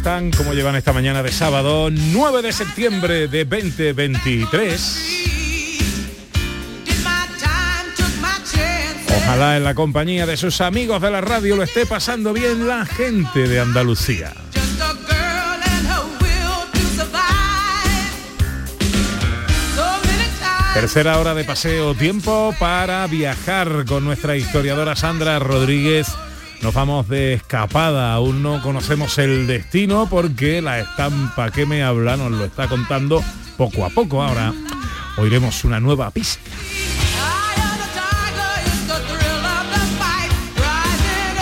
Están? ¿Cómo llevan esta mañana de sábado 9 de septiembre de 2023? Ojalá en la compañía de sus amigos de la radio lo esté pasando bien la gente de Andalucía. Tercera hora de paseo, tiempo para viajar con nuestra historiadora Sandra Rodríguez. Nos vamos de escapada, aún no conocemos el destino porque la estampa que me habla nos lo está contando poco a poco. Ahora oiremos una nueva pista.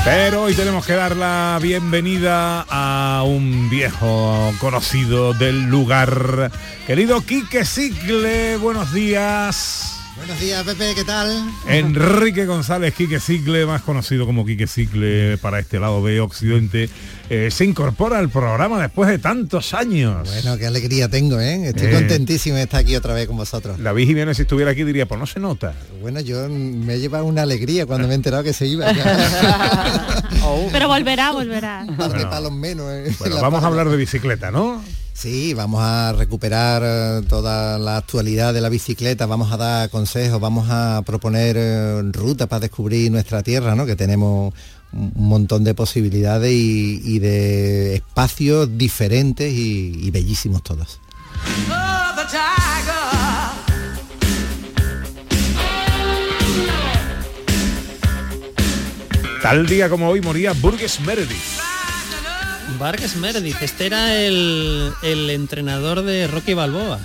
Pero hoy tenemos que dar la bienvenida a un viejo conocido del lugar. Querido Quique Cicle, buenos días. Buenos días, Pepe, ¿qué tal? Enrique González, Quique Cicle, más conocido como Quique Cicle para este lado de Occidente, eh, se incorpora al programa después de tantos años. Bueno, qué alegría tengo, ¿eh? Estoy Eh. contentísimo de estar aquí otra vez con vosotros. David Jiménez, si estuviera aquí, diría, pues no se nota. Bueno, yo me he llevado una alegría cuando me he enterado que se iba. Pero volverá, volverá. De palos menos. eh, Bueno, la vamos a hablar de bicicleta, ¿no? Sí, vamos a recuperar eh, toda la actualidad de la bicicleta, vamos a dar consejos, vamos a proponer eh, rutas para descubrir nuestra tierra, ¿no? Que tenemos un montón de posibilidades y, de espacios diferentes y, y bellísimos todos. Tal día como hoy moría Burgess Meredith. Vargas Meredith, este era el, el entrenador de Rocky Balboa.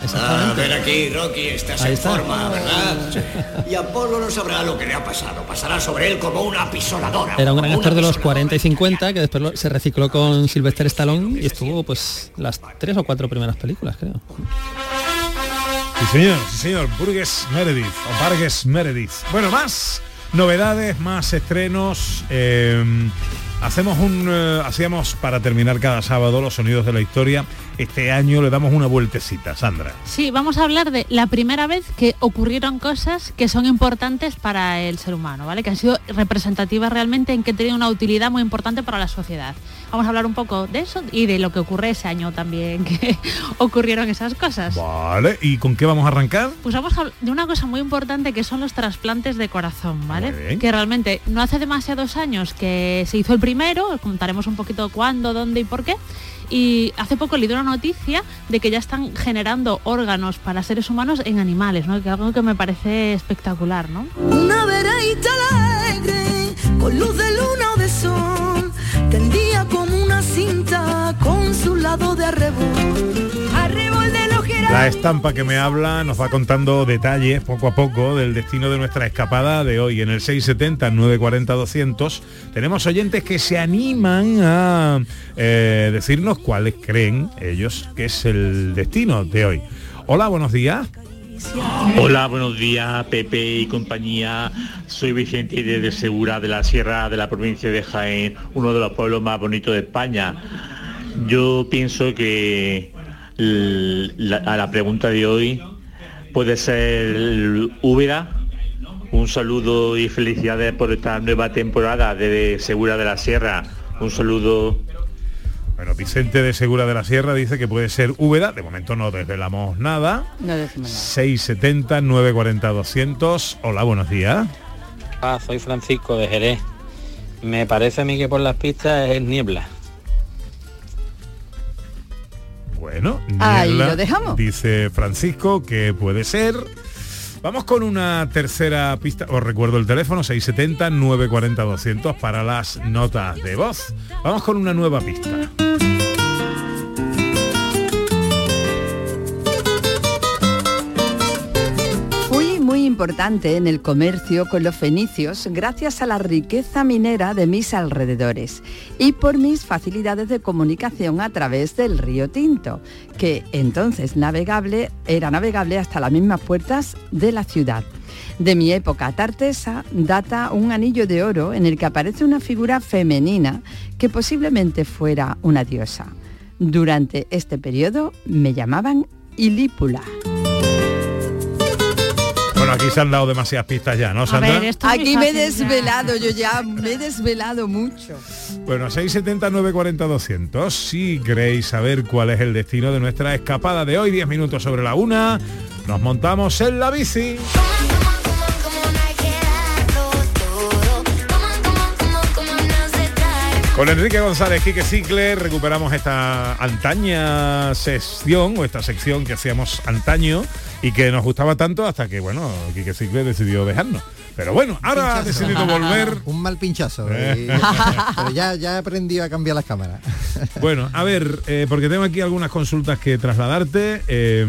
A Exactamente. ver aquí, Rocky, estás Ahí en está. forma, ¿verdad? Y Apolo no sabrá lo que le ha pasado. Pasará sobre él como una apisoladora. Era un gran actor de los apisoladora. 40 y 50 que después se recicló con Sylvester Stallone y estuvo pues las tres o cuatro primeras películas, creo. Sí, señor, sí, señor. Burgess Meredith o Vargas Meredith. Bueno, más novedades, más estrenos. eh, hacemos un. eh, hacíamos para terminar cada sábado los sonidos de la historia. Este año le damos una vueltecita, Sandra. Sí, vamos a hablar de la primera vez que ocurrieron cosas que son importantes para el ser humano, ¿vale? Que han sido representativas realmente en que tenido una utilidad muy importante para la sociedad. Vamos a hablar un poco de eso y de lo que ocurre ese año también que ocurrieron esas cosas. Vale, ¿y con qué vamos a arrancar? Pues vamos a hablar de una cosa muy importante que son los trasplantes de corazón, ¿vale? Que realmente no hace demasiados años que se hizo el primero, os contaremos un poquito cuándo, dónde y por qué. Y hace poco leí una noticia de que ya están generando órganos para seres humanos en animales, ¿no? Que algo que me parece espectacular, ¿no? Una veredita alegre, con luz de luna o de sol, tendía como una cinta con su lado de arrebol. La estampa que me habla nos va contando detalles poco a poco del destino de nuestra escapada de hoy. En el 670 940 200 tenemos oyentes que se animan a eh, decirnos cuáles creen ellos que es el destino de hoy. Hola, buenos días. Hola, buenos días, Pepe y compañía. Soy Vicente de Segura de la Sierra de la provincia de Jaén, uno de los pueblos más bonitos de España. Yo pienso que la- a la pregunta de hoy puede ser Úbeda. Un saludo y felicidades por esta nueva temporada de Segura de la Sierra. Un saludo. Bueno, Vicente de Segura de la Sierra dice que puede ser Úbeda. De momento no desvelamos nada. No decimos nada. 670 940 200. Hola, buenos días. Ah, soy Francisco de Jerez. Me parece a mí que por las pistas es niebla. Bueno, Ahí lo dejamos. Dice Francisco que puede ser. Vamos con una tercera pista. Os recuerdo el teléfono 670 940 200 para las notas de voz. Vamos con una nueva pista. Importante en el comercio con los fenicios gracias a la riqueza minera de mis alrededores y por mis facilidades de comunicación a través del río Tinto, que entonces navegable era navegable hasta las mismas puertas de la ciudad. De mi época tartesa data un anillo de oro en el que aparece una figura femenina que posiblemente fuera una diosa. Durante este periodo me llamaban Ilípula. Bueno, aquí se han dado demasiadas pistas ya, ¿no, Sandra? Aquí me he desvelado, yo ya me he desvelado mucho. Bueno, 670 940 200. Si queréis saber cuál es el destino de nuestra escapada de hoy, 10 minutos sobre la una, nos montamos en la bici. Con Enrique González, Quique Cicle, recuperamos esta antaña sección, o esta sección que hacíamos antaño y que nos gustaba tanto hasta que, bueno, Quique Cicle decidió dejarnos. Pero bueno, ahora ha decidido volver. Un mal pinchazo. Eh. y- pero ya, ya he aprendido a cambiar las cámaras. Bueno, a ver, eh, porque tengo aquí algunas consultas que trasladarte, eh,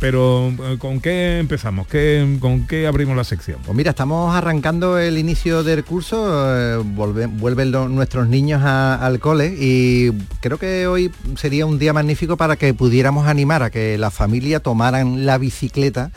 pero eh, ¿con qué empezamos? ¿Qué, ¿Con qué abrimos la sección? Pues mira, estamos arrancando el inicio del curso, eh, volve- vuelven nuestros niños a- al cole y creo que hoy sería un día magnífico para que pudiéramos animar a que la familia tomaran la bicicleta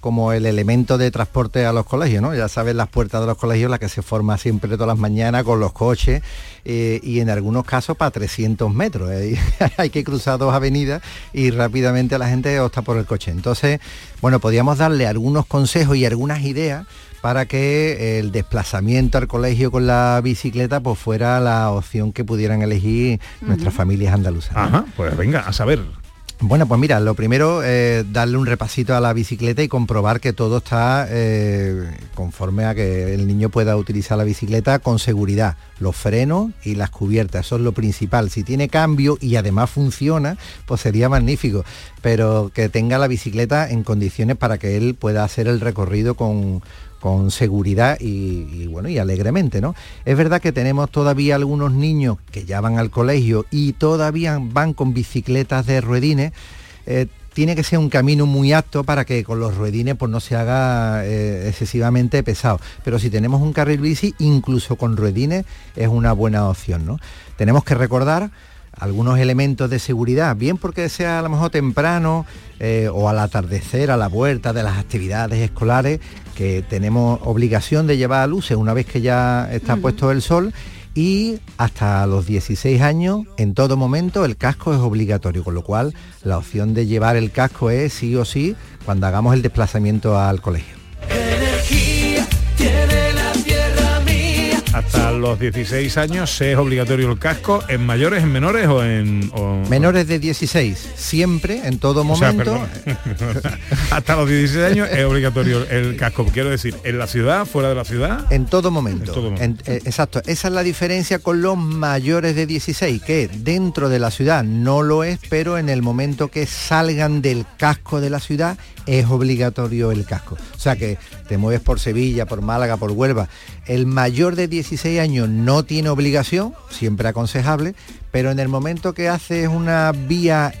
como el elemento de transporte a los colegios, ¿no? Ya sabes, las puertas de los colegios, la que se forma siempre todas las mañanas con los coches eh, y en algunos casos para 300 metros. ¿eh? Hay que cruzar dos avenidas y rápidamente la gente opta por el coche. Entonces, bueno, podríamos darle algunos consejos y algunas ideas para que el desplazamiento al colegio con la bicicleta pues fuera la opción que pudieran elegir nuestras familias andaluzas. ¿no? Ajá, pues venga, a saber. Bueno, pues mira, lo primero es darle un repasito a la bicicleta y comprobar que todo está eh, conforme a que el niño pueda utilizar la bicicleta con seguridad. Los frenos y las cubiertas, eso es lo principal. Si tiene cambio y además funciona, pues sería magnífico. Pero que tenga la bicicleta en condiciones para que él pueda hacer el recorrido con, con seguridad y, bueno y alegremente no es verdad que tenemos todavía algunos niños que ya van al colegio y todavía van con bicicletas de ruedines. Eh, tiene que ser un camino muy apto para que con los ruedines pues no se haga eh, excesivamente pesado. Pero si tenemos un carril bici incluso con ruedines es una buena opción no tenemos que recordar algunos elementos de seguridad, bien porque sea a lo mejor temprano eh, o al atardecer, a la vuelta de las actividades escolares, que tenemos obligación de llevar luces una vez que ya está puesto el sol y hasta los 16 años, en todo momento, el casco es obligatorio, con lo cual la opción de llevar el casco es sí o sí cuando hagamos el desplazamiento al colegio. Hasta los 16 años es obligatorio el casco, en mayores, en menores o en... o- Menores de 16, siempre, en todo o sea, momento, perdón. Hasta los 16 años es obligatorio el casco. Quiero decir, en la ciudad, fuera de la ciudad. En todo momento. En todo momento. En- eh, exacto. Esa es la diferencia con los mayores de 16, que dentro de la ciudad no lo es, pero en el momento que salgan del casco de la ciudad es obligatorio el casco. O sea que te mueves por Sevilla, por Málaga, por Huelva. El mayor de 16 años no tiene obligación, siempre aconsejable, pero en el momento que haces una vía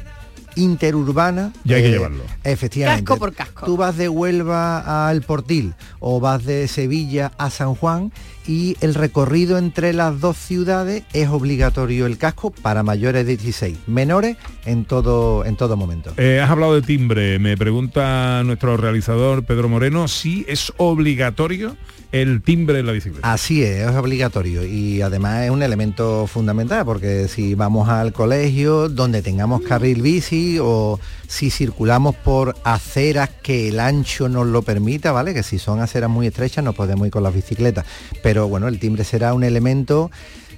interurbana Ya hay que eh, llevarlo. efectivamente Casco por casco. tú vas de Huelva al Portil o vas de Sevilla a San Juan y el recorrido entre las dos ciudades es obligatorio el casco para mayores de 16, menores en todo, en todo momento. Eh, has hablado de timbre. Me pregunta nuestro realizador Pedro Moreno si es obligatorio el timbre en la bicicleta. Así es, es obligatorio y además es un elemento fundamental porque si vamos al colegio donde tengamos carril bici o si circulamos por aceras que el ancho nos lo permita, ¿vale? Que si son aceras muy estrechas no podemos ir con las bicicletas, pero bueno, el timbre será un elemento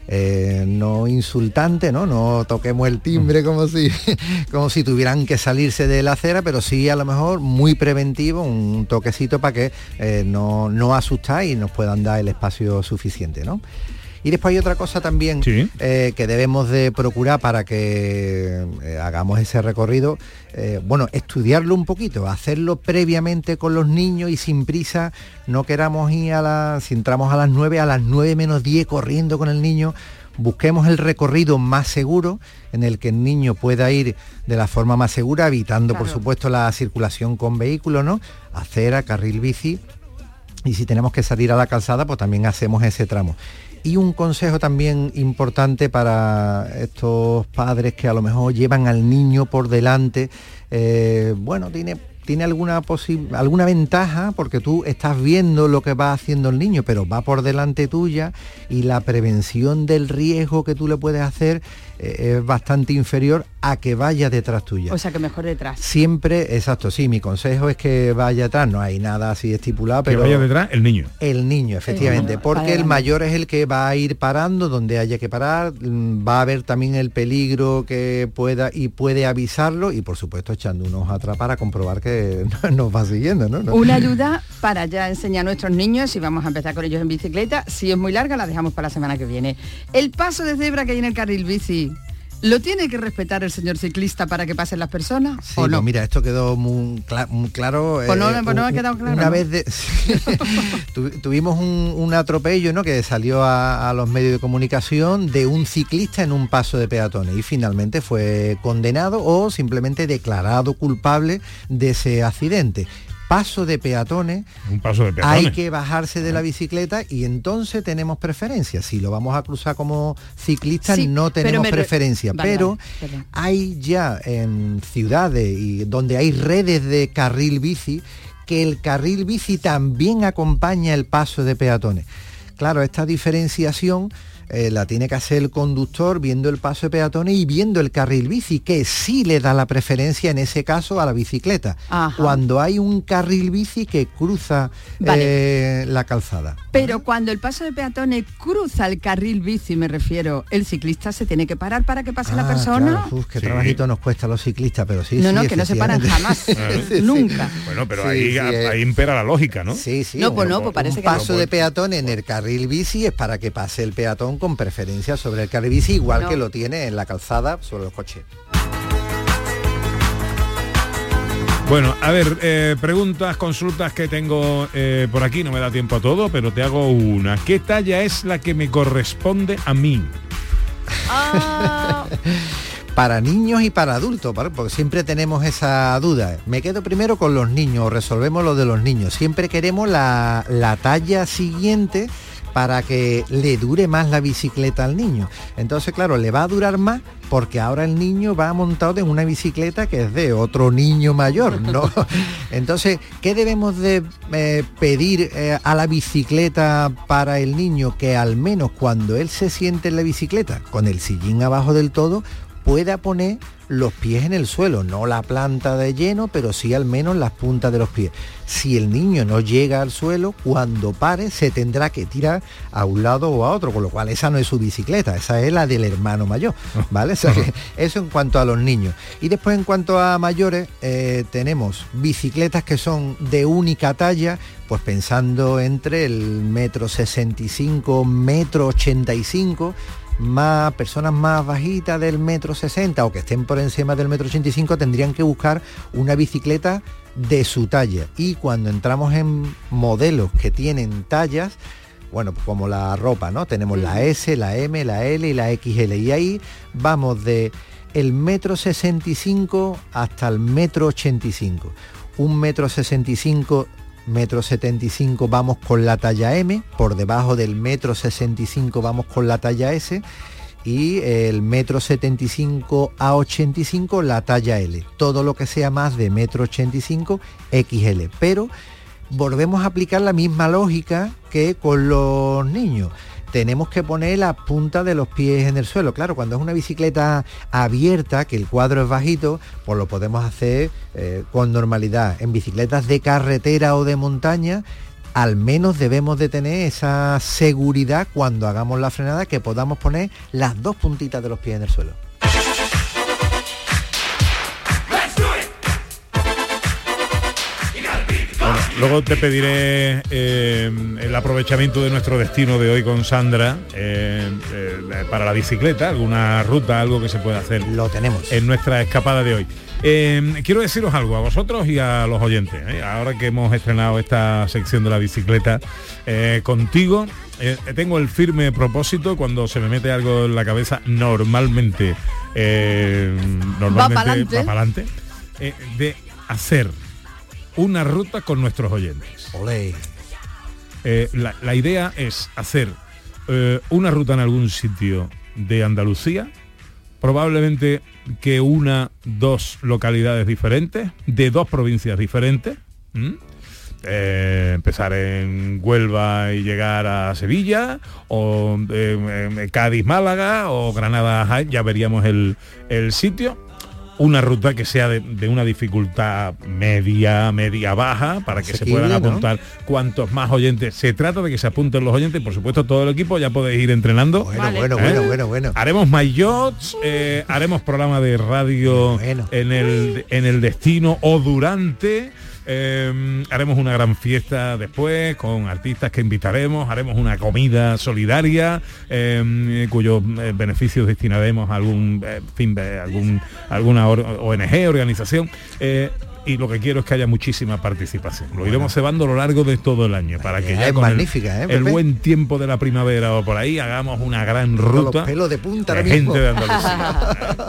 eh, no insultante, ¿no? No toquemos el timbre como si, como si tuvieran que salirse de la acera, pero sí a lo mejor muy preventivo, un toquecito para que eh, no, no asustar y nos puedan dar el espacio suficiente, ¿no? Y después hay otra cosa también Sí. eh, que debemos de procurar para que eh, hagamos ese recorrido, eh, bueno, estudiarlo un poquito, hacerlo previamente con los niños y sin prisa, no queramos ir a las, si entramos a las 9, a las 9 menos 10 corriendo con el niño, busquemos el recorrido más seguro en el que el niño pueda ir de la forma más segura, evitando por supuesto la circulación con vehículos, ¿no? Acera, carril bici, y si tenemos que salir a la calzada, pues también hacemos ese tramo. Y un consejo también importante para estos padres que a lo mejor llevan al niño por delante, eh, bueno, tiene, tiene alguna, alguna ventaja porque tú estás viendo lo que va haciendo el niño, pero va por delante tuya y la prevención del riesgo que tú le puedes hacer eh, es bastante inferior a que vaya detrás tuya. O sea que mejor detrás. Siempre, exacto, sí, mi consejo es que vaya atrás, no hay nada así estipulado, Que pero vaya detrás el niño. el niño, efectivamente, niño, porque el mayor es el que va a ir parando donde haya que parar, mm, va a ver también el peligro que pueda y puede avisarlo y por supuesto echando unos atrás para comprobar que nos va siguiendo, ¿no? No- Una ayuda para ya enseñar a nuestros niños y vamos a empezar con ellos en bicicleta. Si es muy larga, la dejamos para la semana que viene. El paso de cebra que hay en el carril bici, ¿lo tiene que respetar el señor ciclista para que pasen las personas? Sí, ¿O pues no? mira, esto quedó muy, cla- muy claro. Pues no, eh, pues no ha quedado claro, Una vez de- tu- tuvimos un, un atropello ¿no? que salió a, a los medios de comunicación de un ciclista en un paso de peatones y finalmente fue condenado o simplemente declarado culpable de ese accidente. Paso de peatones, Un paso de peatones. hay que bajarse de la bicicleta y entonces tenemos preferencia. Si lo vamos a cruzar como ciclistas Sí, no tenemos preferencia, Vale, pero vale, hay ya en ciudades y donde hay redes de carril bici que el carril bici también acompaña el paso de peatones. Claro, esta diferenciación eh, la tiene que hacer el conductor viendo el paso de peatones y viendo el carril bici, que sí le da la preferencia en ese caso a la bicicleta. Ajá. Cuando hay un carril bici que cruza eh, la calzada. Pero cuando el paso de peatones cruza el carril bici, me refiero, el ciclista se tiene que parar para que pase la Ah, persona. claro, uf, qué trabajito nos cuesta a los ciclistas, pero sí. No, sí, no, que no se paran jamás, nunca. Bueno, pero Sí, ahí, sí, eh. ahí impera la lógica, ¿no? Sí, sí. No, pues no, pues parece un que no. paso de peatón en el carril bici es para que pase el peatón con preferencia sobre el carril bici, igual No. que lo tiene en la calzada sobre los coches. Bueno, a ver, eh, preguntas, consultas que tengo eh, por aquí, no me da tiempo a todo, pero te hago una. ¿Qué talla es la que me corresponde a mí? Ah, Para niños y para adultos, ¿vale? porque siempre tenemos esa duda. Me quedo primero con los niños, resolvemos lo de los niños. Siempre queremos la, la talla siguiente para que le dure más la bicicleta al niño. Entonces, claro, le va a durar más porque ahora el niño va montado en una bicicleta que es de otro niño mayor, ¿no? Entonces, ¿qué debemos de eh, pedir eh, a la bicicleta para el niño que al menos cuando él se siente en la bicicleta, con el sillín abajo del todo, pueda poner los pies en el suelo, no la planta de lleno, pero sí al menos las puntas de los pies. Si el niño no llega al suelo, cuando pare se tendrá que tirar a un lado o a otro, con lo cual esa no es su bicicleta, esa es la del hermano mayor, ¿vale? O sea que eso en cuanto a los niños. Y después en cuanto a mayores, eh, tenemos bicicletas que son de única talla, pues pensando entre el metro 65, metro 85, más personas más bajitas del metro 60 o que estén por encima del metro 85 tendrían que buscar una bicicleta de su talla y cuando entramos en modelos que tienen tallas bueno, pues como la ropa, ¿no? Tenemos la S, la M, la L y la XL. Y ahí vamos de el metro 65 hasta el metro 85. Un metro 65 metro 75 vamos con la talla M, por debajo del metro 65 vamos con la talla S y el metro 75 a 85 la talla L. Todo lo que sea más de metro 85 XL. Pero volvemos a aplicar la misma lógica que con los niños. Tenemos que poner la punta de los pies en el suelo. Claro, cuando es una bicicleta abierta, que el cuadro es bajito, pues lo podemos hacer eh, con normalidad. En bicicletas de carretera o de montaña, al menos debemos de tener esa seguridad cuando hagamos la frenada que podamos poner las dos puntitas de los pies en el suelo. Luego te pediré eh, el aprovechamiento de nuestro destino de hoy con Sandra eh, eh, para la bicicleta, alguna ruta, algo que se pueda hacer. Lo tenemos. En nuestra escapada de hoy. Eh, quiero deciros algo a vosotros y a los oyentes. ¿eh? Ahora que hemos estrenado esta sección de la bicicleta eh, contigo, eh, tengo el firme propósito cuando se me mete algo en la cabeza, normalmente, eh, normalmente pa'lante, eh, de hacer una ruta con nuestros oyentes. Olé. Eh, la, la idea es hacer eh, una ruta en algún sitio de Andalucía, probablemente que una, dos localidades diferentes, de dos provincias diferentes. Eh, empezar en Huelva y llegar a Sevilla, o eh, eh, Cádiz, Málaga, o Granada, ya veríamos el, el sitio una ruta que sea de, de una dificultad media, media baja, para que se puedan ¿no? apuntar cuantos más oyentes. Se trata de que se apunten los oyentes, por supuesto todo el equipo ya podéis ir entrenando. Bueno, Vale. bueno, ¿Eh? bueno, bueno, bueno. Haremos mayots, eh, haremos programa de radio Bueno. en, el, en el destino o durante. Eh, haremos una gran fiesta después con artistas que invitaremos, haremos una comida solidaria eh, cuyos eh, beneficios destinaremos a algún eh, fin de algún alguna ONG, organización. eh, y lo que quiero es que haya muchísima participación. Lo iremos cebando a lo largo de todo el año para que ya es con el- ¿eh, buen tiempo de la primavera o por ahí hagamos una gran Con ruta los pelos de punta de mismo. gente de Andalucía.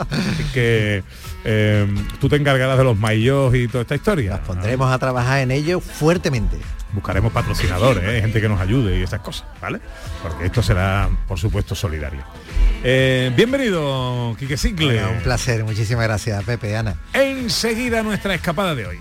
Así que eh, tú te encargarás de los mayos y toda esta historia. Nos pondremos a trabajar en ello fuertemente. Buscaremos patrocinadores, ¿eh? gente que nos ayude y esas cosas, ¿vale? Porque esto será, por supuesto, solidario. Eh, bienvenido, Quique Cicle. Bueno, un placer, muchísimas gracias, Pepe, Ana. Enseguida nuestra escapada de hoy.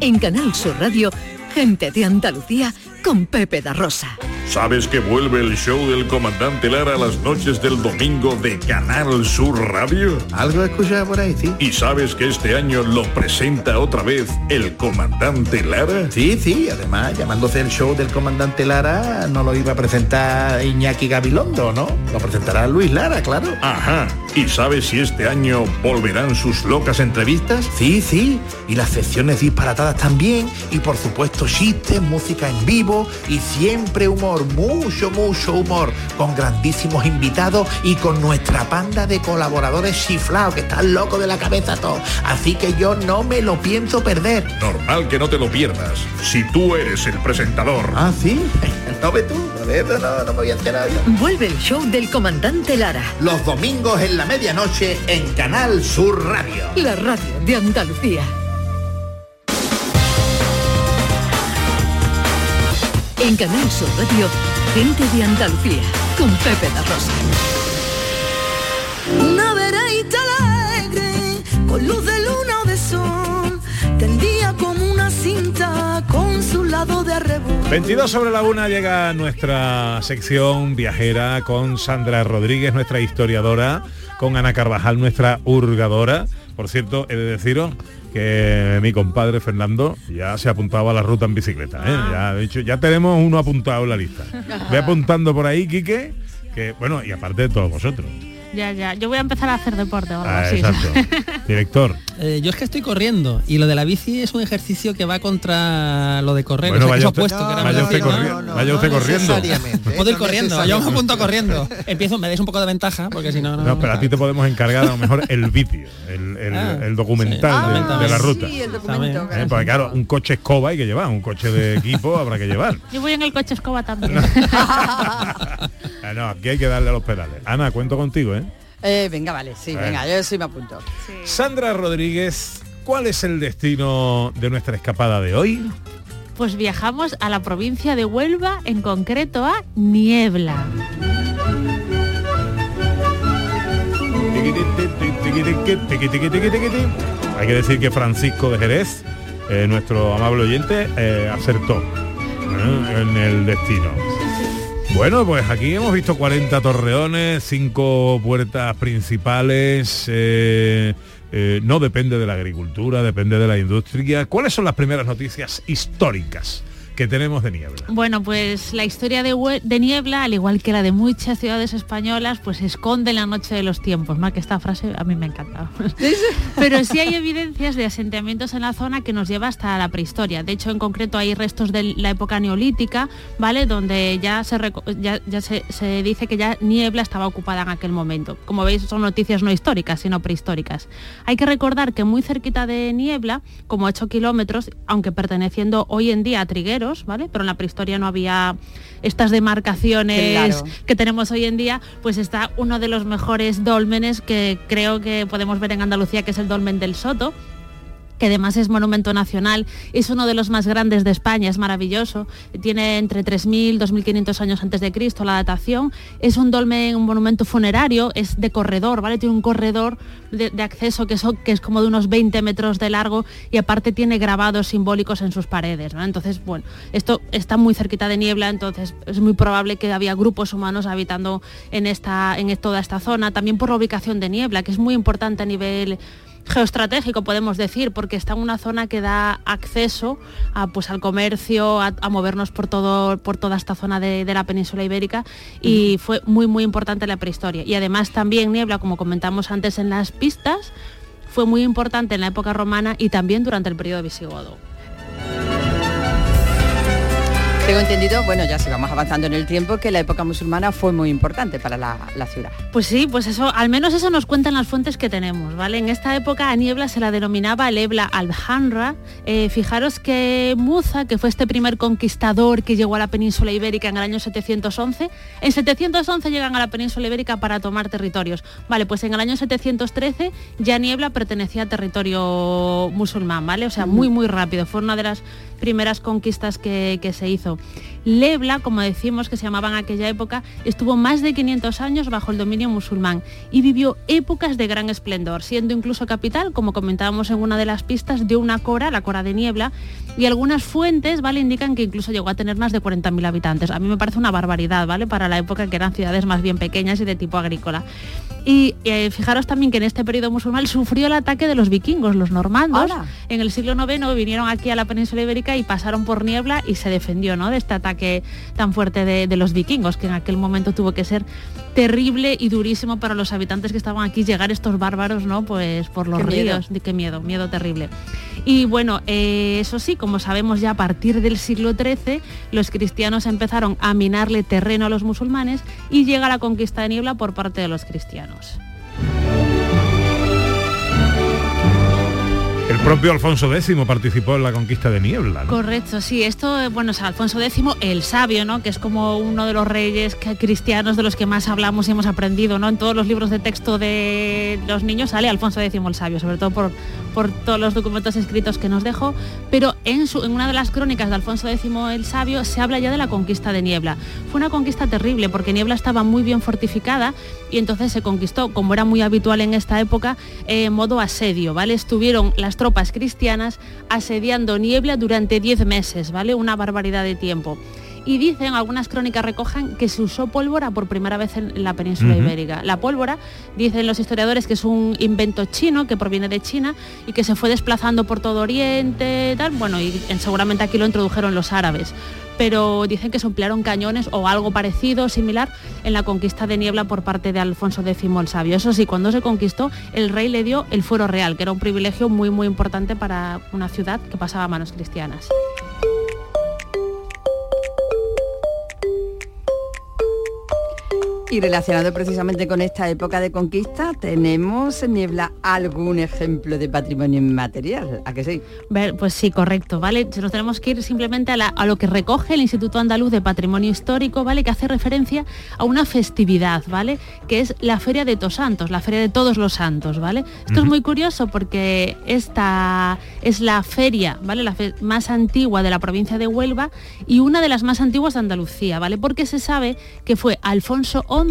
En Canal Sur Radio, gente de Andalucía con Pepe da Rosa. ¿Sabes que vuelve el show del comandante Lara a las noches del domingo de Canal Sur Radio? Algo he escuchado por ahí, sí. ¿Y sabes que este año lo presenta otra vez el comandante Lara? Sí, sí, además llamándose el show del comandante Lara no lo iba a presentar Iñaki Gabilondo, ¿no? Lo presentará Luis Lara, claro. Ajá. ¿Y sabes si este año volverán sus locas entrevistas? Sí, sí, y las secciones disparatadas también, y por supuesto chistes, música en vivo y siempre humor, mucho, mucho humor, con grandísimos invitados y con nuestra panda de colaboradores chiflados que están locos de la cabeza todos. Así que yo no me lo pienso perder. Normal que no te lo pierdas. Si tú eres el presentador. Ah, sí, no ves tú, no, ves, no, no, no me voy a enterar yo. Vuelve el show del comandante Lara, Los domingos en la medianoche en Canal Sur Radio. la radio de Andalucía. En Canal Sur Radio, gente de Andalucía con Pepe da Rosa. Una vereita alegre, con luz de luna o de sol, tendía como una cinta con su lado de arrebol. 22 sobre la una llega nuestra sección viajera con Sandra Rodríguez, nuestra historiadora, con Ana Carvajal, nuestra hurgadora. Por cierto, he de deciros que mi compadre Fernando ya se apuntaba a la ruta en bicicleta. ¿eh? Ya, de hecho, ya tenemos uno apuntado en la lista. Ve apuntando por ahí, Quique, que bueno, y aparte de todos vosotros. Ya, ya. Yo voy a empezar a hacer deporte o algo Ah, así. exacto. Director. Eh, yo es que estoy corriendo y lo de la bici es un ejercicio que va contra lo de correr. Bueno, o sea, vaya usted- opuesto, que era vaya usted corriendo, vaya usted corriendo. Puedo ir corriendo, yo me apunto corriendo. Empiezo, me dais un poco de ventaja, porque si no, no. No, pero a ti te podemos encargar a lo mejor el vídeo, el, el- Ah, el documental sí. de, de la ruta. Sí, el documento. Eh, Porque claro, un coche escoba hay que llevar, un coche de equipo habrá que llevar. Yo voy en el coche escoba también. Ah, no, aquí hay que darle a los pedales. Ana, cuento contigo, ¿eh? Eh, venga, vale, sí, Bueno. venga, yo sí me apunto. Sandra Rodríguez, ¿cuál es el destino de nuestra escapada de hoy? Pues viajamos a la provincia de Huelva, en concreto a Niebla. Hay que decir que Francisco de Jerez, eh, nuestro amable oyente, eh, acertó ¿eh? en el destino. Bueno, pues aquí hemos visto 40 torreones, 5 puertas principales, eh, eh, no depende de la agricultura, depende de la industria. ¿Cuáles son las primeras noticias históricas? Que tenemos de niebla. Bueno, pues la historia de, niebla, al igual que la de muchas ciudades españolas, pues se esconde en la noche de los tiempos, más que esta frase a mí me encanta. Pero sí hay evidencias de asentamientos en la zona que nos lleva hasta la prehistoria. De hecho, en concreto hay restos de la época neolítica, ¿vale? Donde ya se reco- ya, ya se, se dice que ya niebla estaba ocupada en aquel momento. Como veis, son noticias no históricas, sino prehistóricas. Hay que recordar que muy cerquita de niebla, como 8 kilómetros, aunque perteneciendo hoy en día a Pero en la prehistoria no había estas demarcaciones Claro. que tenemos hoy en día, pues está uno de los mejores dólmenes que creo que podemos ver en Andalucía, que es el dolmen del Soto que además es monumento nacional, es uno de los más grandes de España, es maravilloso, tiene entre 3.000 2.500 años antes de Cristo la datación, es un dolmen, un monumento funerario, es de corredor, ¿vale? Tiene un corredor de, acceso que, so- que es como de unos 20 metros de largo y aparte tiene grabados simbólicos en sus paredes. Entonces, bueno, esto está muy cerquita de niebla, entonces es muy probable que había grupos humanos habitando en, esta, en toda esta zona, también por la ubicación de niebla, que es muy importante a nivel geoestratégico podemos decir porque está en una zona que da acceso a, pues al comercio a, a movernos por todo por toda esta zona de, de la península ibérica y fue muy muy importante la prehistoria. Y además también niebla como comentamos antes en las pistas fue muy importante en la época romana y también durante el periodo visigodo Tengo entendido, bueno, ya si vamos avanzando en el tiempo, que la época musulmana fue muy importante para la, la ciudad. Pues sí, pues eso, al menos eso nos cuentan las fuentes que tenemos, ¿vale? En esta época a Niebla se la denominaba el Ebla Alhanra. Eh, fijaros que Muza, que fue este primer conquistador que llegó a la península ibérica en el año 711, en 711 llegan a la península ibérica para tomar territorios. Vale, pues en el año 713 ya Niebla pertenecía a territorio musulmán, ¿vale? O sea, muy, muy rápido. Fue una de las primeras conquistas que, que se hizo. Lebla, como decimos que se llamaba en aquella época, estuvo más de 500 años bajo el dominio musulmán y vivió épocas de gran esplendor, siendo incluso capital, como comentábamos en una de las pistas, de una cora, la cora de niebla, y algunas fuentes, ¿vale? Indican que incluso llegó a tener más de 40.000 habitantes. A mí me parece una barbaridad, ¿vale? Para la época que eran ciudades más bien pequeñas y de tipo agrícola. Y eh, fijaros también que en este periodo musulmán sufrió el ataque de los vikingos, los normandos. En el siglo IX vinieron aquí a la península ibérica y pasaron por niebla y se defendió ¿no? De este ataque tan fuerte de, de los vikingos, que en aquel momento tuvo que ser terrible y durísimo para los habitantes que estaban aquí llegar estos bárbaros, ¿no? Pues por los Qué miedo. ríos. De qué miedo, miedo terrible. Y bueno, eh, eso sí, como sabemos ya a partir del siglo XIII, los cristianos empezaron a minarle terreno a los musulmanes y llega la conquista de niebla por parte de los cristianos. Propio Alfonso X participó en la conquista de Niebla. ¿no? Correcto, sí, esto, bueno, es Alfonso X, el sabio, ¿no? Que es como uno de los reyes cristianos de los que más hablamos y hemos aprendido, ¿no? En todos los libros de texto de los niños sale Alfonso X el sabio, sobre todo por, por todos los documentos escritos que nos dejó, pero en, una de las crónicas de Alfonso X el sabio se habla ya de la conquista de Niebla. Fue una conquista terrible porque Niebla estaba muy bien fortificada y entonces se conquistó, como era muy habitual en esta época, eh, en modo asedio, ¿vale? Estuvieron las tropas cristianas asediando Niebla durante 10 meses, ¿vale? Una barbaridad de tiempo. Y dicen, algunas crónicas recojan que se usó pólvora por primera vez en la península ibérica. La pólvora, dicen los historiadores, que es un invento chino, que proviene de China y que se fue desplazando por todo Oriente, tal. Bueno, y en- seguramente aquí lo introdujeron los árabes. Pero dicen que se emplearon cañones o algo parecido, similar, en la conquista de Niebla por parte de Alfonso X el Sabio. Eso sí, cuando se conquistó, el rey le dio el fuero real, que era un privilegio muy, muy importante para una ciudad que pasaba a manos cristianas. Y relacionado precisamente con esta época de conquista, tenemos en Niebla algún ejemplo de patrimonio inmaterial, ¿a que sí? Ver, Pues sí, correcto, ¿vale? Nos tenemos que ir simplemente a, la- a lo que recoge el Instituto Andaluz de Patrimonio Histórico, ¿vale? Que hace referencia a una festividad, ¿vale? Que es la Feria de Todos Santos, la Feria de Todos los Santos, ¿vale? Esto es muy curioso porque esta es la feria, ¿vale? La fe- más antigua de la provincia de Huelva y una de las más antiguas de Andalucía, ¿vale? Porque se sabe que fue Alfonso XI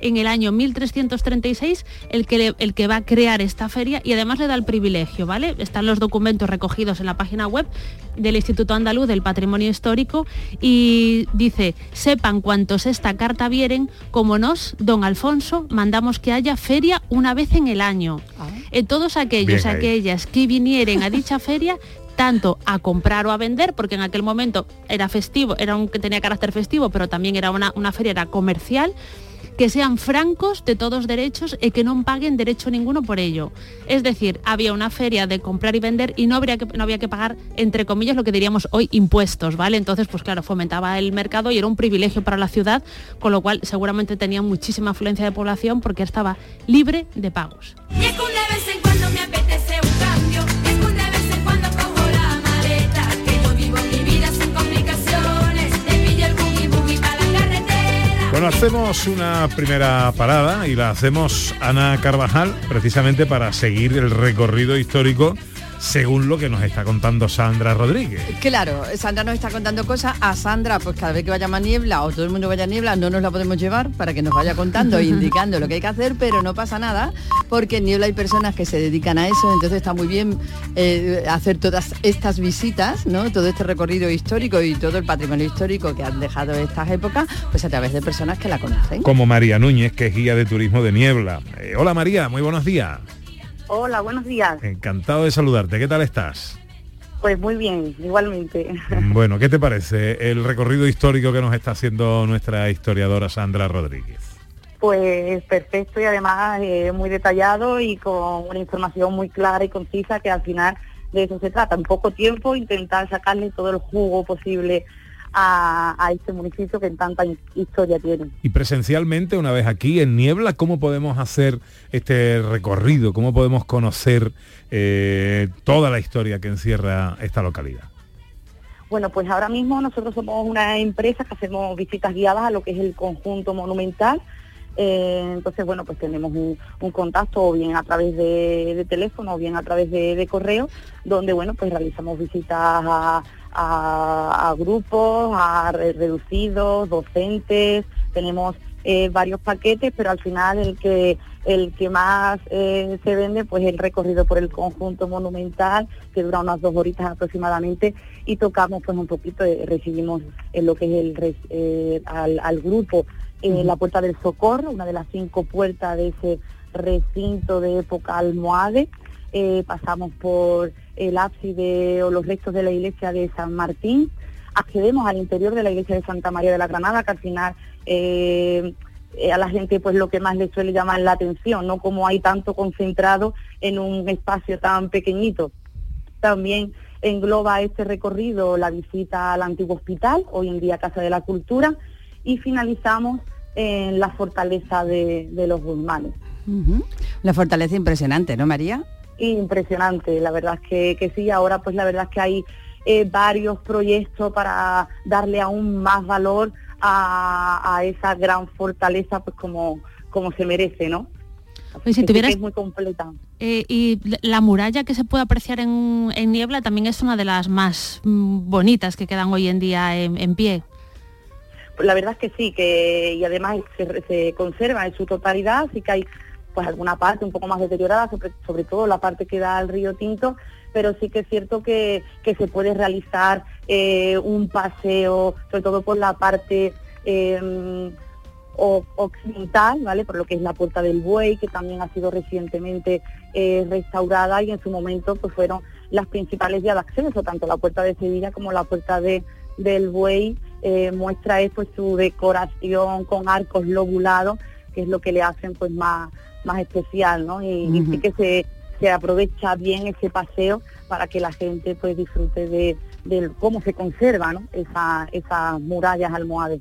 en el año 1336 el que, le- el que va a crear esta feria y además le da el privilegio, ¿vale? Están los documentos recogidos en la página web del Instituto Andaluz del Patrimonio Histórico y dice, sepan cuantos esta carta vieren, como nos, don Alfonso, mandamos que haya feria una vez en el año. en todos aquellos, Bien ahí. aquellas que vinieren a dicha feria tanto a comprar o a vender, porque en aquel momento era festivo, era un que tenía carácter festivo, pero también era una, una feria era comercial, que sean francos de todos derechos y que no paguen derecho ninguno por ello. Es decir, había una feria de comprar y vender y no, habría que, no había que pagar, entre comillas, lo que diríamos hoy, impuestos, ¿vale? Entonces, pues claro, fomentaba el mercado y era un privilegio para la ciudad, con lo cual seguramente tenía muchísima afluencia de población porque estaba libre de pagos. Hacemos una primera parada y la hacemos Ana Carvajal precisamente para seguir el recorrido histórico según lo que nos está contando Sandra Rodríguez. Claro, Sandra nos está contando cosas. A Sandra, pues cada vez que vaya más niebla o todo el mundo vaya a niebla, no nos la podemos llevar para que nos vaya contando e indicando lo que hay que hacer, pero no pasa nada, porque en niebla hay personas que se dedican a eso, entonces está muy bien eh, hacer todas estas visitas, ¿no? Todo este recorrido histórico y todo el patrimonio histórico que han dejado estas épocas, pues a través de personas que la conocen. Como María Núñez, que es guía de turismo de niebla. Eh, hola María, muy buenos días. Hola, buenos días. Encantado de saludarte. ¿Qué tal estás? Pues muy bien, igualmente. Bueno, ¿qué te parece el recorrido histórico que nos está haciendo nuestra historiadora Sandra Rodríguez? Pues perfecto y además eh, muy detallado y con una información muy clara y concisa que al final de eso se trata. En poco tiempo intentar sacarle todo el jugo posible a, a este municipio que tanta historia tiene. Y presencialmente, una vez aquí en Niebla, ¿cómo podemos hacer este recorrido? ¿Cómo podemos conocer eh, toda la historia que encierra esta localidad? Bueno, pues ahora mismo nosotros somos una empresa que hacemos visitas guiadas a lo que es el conjunto monumental. Eh, entonces, bueno, pues tenemos un, un contacto o bien a través de, de teléfono o bien a través de, de correo, donde, bueno, pues realizamos visitas a, a- a grupos, a re- reducidos, docentes, tenemos eh, varios paquetes, pero al final el que el que más eh, se vende pues el recorrido por el conjunto monumental que dura unas dos horitas aproximadamente y tocamos pues un poquito eh, recibimos en lo que es el eh, al, al grupo. Eh, la puerta del socorro una de las cinco puertas de ese recinto de época almohade eh, pasamos por el ábside o los restos de la iglesia de San Martín accedemos al interior de la iglesia de Santa María de la Granada, que al final eh, eh, a la gente pues lo que más le suele llamar la atención, ¿no? Como hay tanto concentrado en un espacio tan pequeñito. También engloba este recorrido la visita al antiguo hospital, hoy en día Casa de la Cultura, y finalizamos en la fortaleza de, los Guzmanes. La fortaleza impresionante, ¿no, María? Impresionante, la verdad es que, que sí, ahora pues la verdad es que hay eh, varios proyectos para darle aún más valor a, a esa gran fortaleza pues como, como se merece, ¿no? Pues si Así tuvieras- es muy completa. Eh, y la- la muralla que se puede apreciar en, en niebla también es una de las más mm, bonitas que quedan hoy en día en, en pie. Pues la verdad es que sí, que y además se, se conserva en su totalidad, sí que hay pues alguna parte un poco más deteriorada, sobre, sobre todo la parte que da al río Tinto, pero sí que es cierto que, que se puede realizar eh, un paseo, sobre todo por la parte o- occidental, ¿vale? Por lo que es la Puerta del Buey, que también ha sido recientemente eh, restaurada y en su momento pues fueron las principales vías de acceso, tanto la Puerta de Sevilla como la Puerta de, del Buey, eh, muestra es pues su decoración con arcos lobulados, que es lo que le hacen pues más, más especial, ¿no? Y, sí que se, se aprovecha bien ese paseo para que la gente pues disfrute de, de cómo se conserva, ¿no? Esa, esas murallas almohades.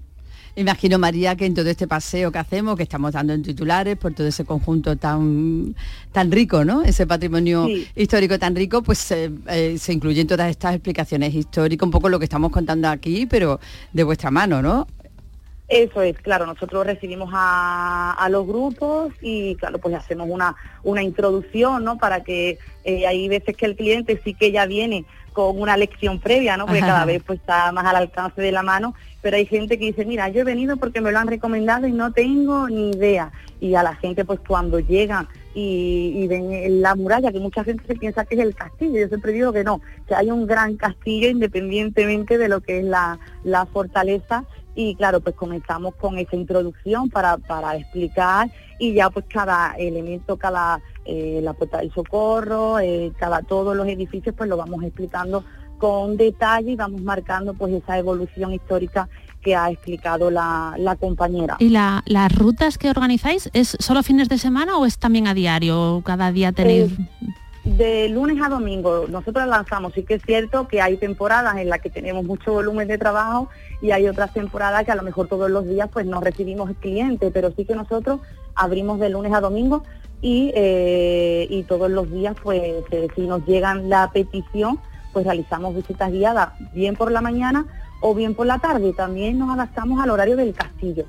Imagino, María, que en todo este paseo que hacemos, que estamos dando en titulares, por todo ese conjunto tan, tan rico, ¿no? Ese patrimonio Sí. histórico tan rico, pues eh, eh, se incluyen todas estas explicaciones históricas, un poco lo que estamos contando aquí, pero de vuestra mano, ¿no? Eso es, claro, nosotros recibimos a, a los grupos y claro, pues hacemos una, una introducción, ¿no? Para que eh, hay veces que el cliente sí que ya viene con una lección previa, ¿no? Porque Ajá. cada vez pues está más al alcance de la mano, pero hay gente que dice, mira, yo he venido porque me lo han recomendado y no tengo ni idea. Y a la gente pues cuando llegan y, y ven la muralla, que mucha gente se piensa que es el castillo, yo siempre digo que no, que hay un gran castillo independientemente de lo que es la, la fortaleza y claro, pues comenzamos con esa introducción para, para explicar y ya pues cada elemento, cada eh, la Puerta del Socorro, eh, cada todos los edificios, pues lo vamos explicando con detalle y vamos marcando pues esa evolución histórica que ha explicado la, la compañera. ¿Y la- las rutas que organizáis es solo fines de semana o es también a diario? ¿Cada día tenéis...? De lunes a domingo nosotros lanzamos, sí que es cierto que hay temporadas en las que tenemos mucho volumen de trabajo y hay otras temporadas que a lo mejor todos los días pues no recibimos clientes, pero sí que nosotros abrimos de lunes a domingo y, eh, y todos los días pues eh, si nos llegan la petición pues realizamos visitas guiadas bien por la mañana o bien por la tarde. También nos adaptamos al horario del castillo.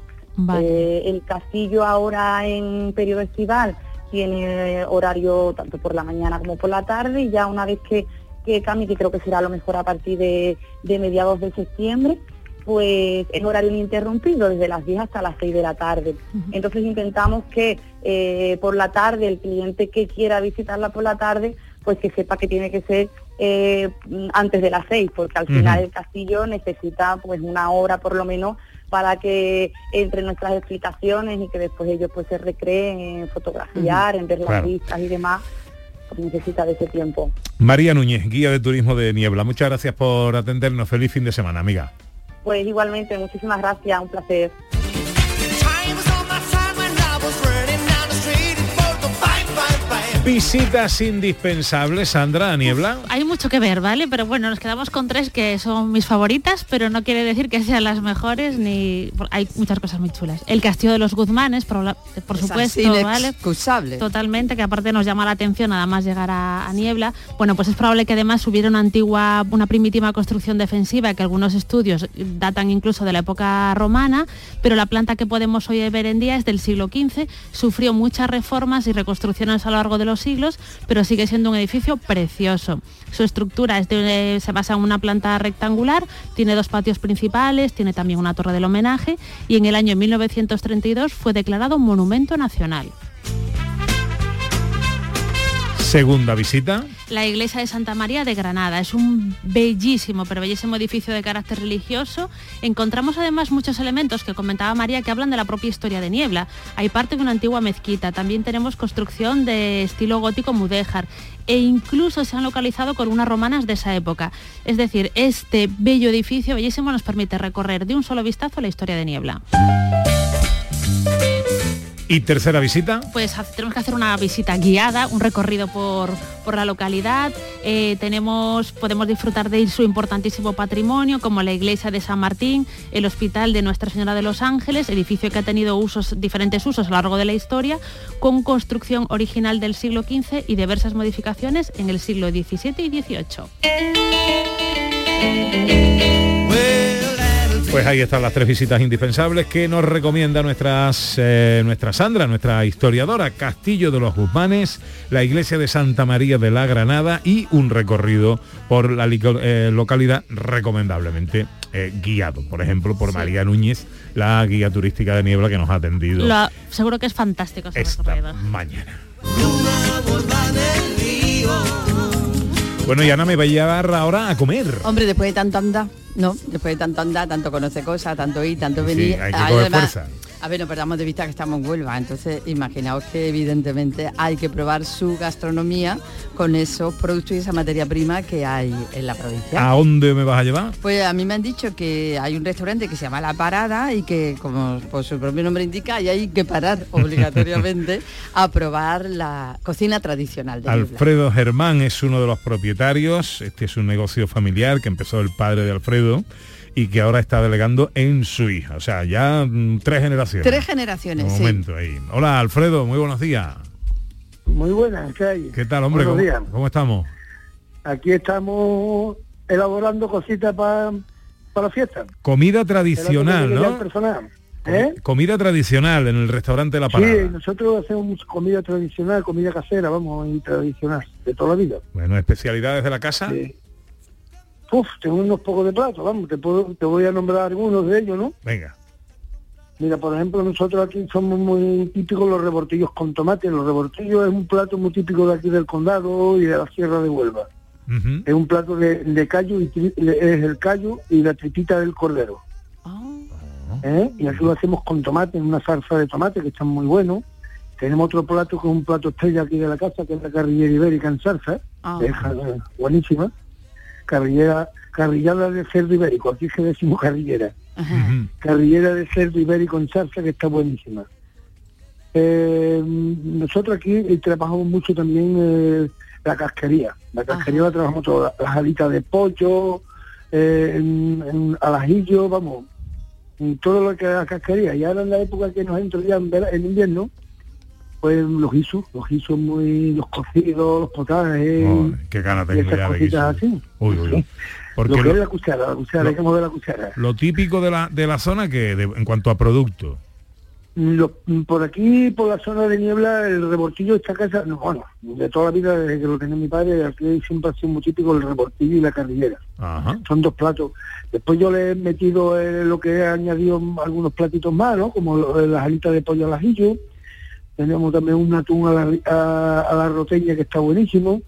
Eh, el castillo ahora en periodo estival tiene horario tanto por la mañana como por la tarde y ya una vez que, que cambie, que creo que será a lo mejor a partir de, de mediados de septiembre, pues es horario ininterrumpido desde las 10 hasta las 6 de la tarde. Entonces intentamos que eh, por la tarde el cliente que quiera visitarla por la tarde, pues que sepa que tiene que ser eh, antes de las 6, porque al final el castillo necesita pues una hora por lo menos para que entre nuestras explicaciones y que después ellos pues se recreen en fotografiar, en ver las Claro. vistas y demás, pues necesita de ese tiempo. María Núñez, guía de turismo de Niebla. Muchas gracias por atendernos. Feliz fin de semana, amiga. Pues igualmente, muchísimas gracias, un placer. Visitas indispensables, Sandra, a Niebla. Hay mucho que ver, ¿vale? Pero bueno, nos quedamos con tres que son mis favoritas, pero no quiere decir que sean las mejores ni hay muchas cosas muy chulas. El Castillo de los Guzmanes, por, la- por supuesto, es ¿vale? inexcusable. Totalmente, que aparte nos llama la atención nada más llegar a, a Niebla. Bueno, pues es probable que además hubiera una antigua, una primitiva construcción defensiva que algunos estudios datan incluso de la época romana, pero la planta que podemos hoy ver en día es del siglo XV, sufrió muchas reformas y reconstrucciones a lo largo de los siglos, pero sigue siendo un edificio precioso. Su estructura es de- se basa en una planta rectangular, tiene dos patios principales, tiene también una torre del homenaje y en el año 1932 fue declarado Monumento Nacional. Segunda visita. La iglesia de Santa María de Granada es un bellísimo, pero bellísimo edificio de carácter religioso. Encontramos además muchos elementos que comentaba María que hablan de la propia historia de Niebla. Hay parte de una antigua mezquita, también tenemos construcción de estilo gótico mudéjar e incluso se han localizado columnas romanas de esa época. Es decir, este bello edificio bellísimo nos permite recorrer de un solo vistazo la historia de Niebla. Y tercera visita. pues tenemos que hacer una visita guiada, un recorrido por, por la localidad. Eh, tenemos, podemos disfrutar de su importantísimo patrimonio, como la iglesia de San Martín, el hospital de Nuestra Señora de los Ángeles, edificio que ha tenido usos, diferentes usos a lo largo de la historia, con construcción original del siglo XV y diversas modificaciones en el siglo XVII y XVIII. Pues ahí están las tres visitas indispensables que nos recomienda nuestras, eh, nuestra Sandra, nuestra historiadora, Castillo de los Guzmanes, la iglesia de Santa María de la Granada y un recorrido por la eh, localidad recomendablemente eh, guiado, por ejemplo, por María Núñez, la guía turística de Niebla que nos ha atendido Lo- seguro que es fantástico ese esta recorrido. mañana. Bueno, y Ana me va a llevar ahora a comer. Hombre, después de tanto andar, ¿no? Después de tanto andar, tanto conocer cosas, tanto ir, tanto Sí, venir. hay que coger además, fuerza. A ver, no perdamos de vista que estamos en Huelva, entonces imaginaos que evidentemente hay que probar su gastronomía con esos productos y esa materia prima que hay en la provincia. ¿A dónde me vas a llevar? Pues a mí me han dicho que hay un restaurante que se llama La Parada y que, como por su propio nombre indica, ahí hay que parar obligatoriamente a probar la cocina tradicional de. Alfredo Germán es uno de los propietarios. Este es un negocio familiar que empezó el padre de Alfredo y que ahora está delegando en su hija. O sea, ya mm, tres generaciones. Tres generaciones, Un sí. momento ahí. Hola Alfredo, muy buenos días. Muy buenas, ¿qué hay? ¿Qué tal, hombre? Buenos ¿Cómo, días. cómo estamos? Aquí estamos elaborando cositas para para la fiesta. Comida tradicional, ¿no? personal. ¿Eh? Comida tradicional en el restaurante La Sí, Parada. nosotros hacemos comida tradicional, comida casera, vamos, y tradicional, de toda la vida. Bueno, especialidades de la casa. Uf, tengo unos pocos de platos, vamos, te, puedo, te voy a nombrar algunos de ellos, ¿no? Venga. Mira, por ejemplo, nosotros aquí somos muy típicos los rebortillos con tomate. Los rebortillos es un plato muy típico de aquí del condado y de la sierra de Huelva. Es un plato de, de callo y tri- es el callo y la tripita del cordero. ¿Eh? Y así lo hacemos con tomate, en una salsa de tomate que está muy bueno. Tenemos otro plato que es un plato estrella aquí de la casa, que es la carrillera ibérica en salsa, Ah. que es buenísima. Carrillera, carrillada de cerdo ibérico, aquí se decimos carrillera. Carrillera de cerdo ibérico en salsa, que está buenísima. Eh, nosotros aquí eh, trabajamos mucho también eh, la casquería. La casquería la trabajamos todas, las alitas de pollo, eh, en, en- al ajillo, vamos, en todo lo que es la casquería. Y ahora en la época que nos entra ya en invierno, pues los guisos, los guisos muy, los cocidos, los potajes, Qué gana y tengo esas ya de guiso. así. Uy, uy, uy. Porque lo que lo- es la cuchara, la cuchara, lo- hay que mover la cuchara. Lo típico de la, de la zona que de- en cuanto a producto. Lo- por aquí, por la zona de niebla, el rebortillo de esta casa, no, bueno, de toda la vida desde que lo tenía mi padre, aquí siempre ha sido muy típico el rebortillo y la carrillera. Ajá. Son dos platos. Después yo le he metido eh, lo que he añadido algunos platitos más, ¿no? Como las alitas de pollo al ajillo. Tenemos también un atún a la, ri- a, a la roteña que está buenísimo.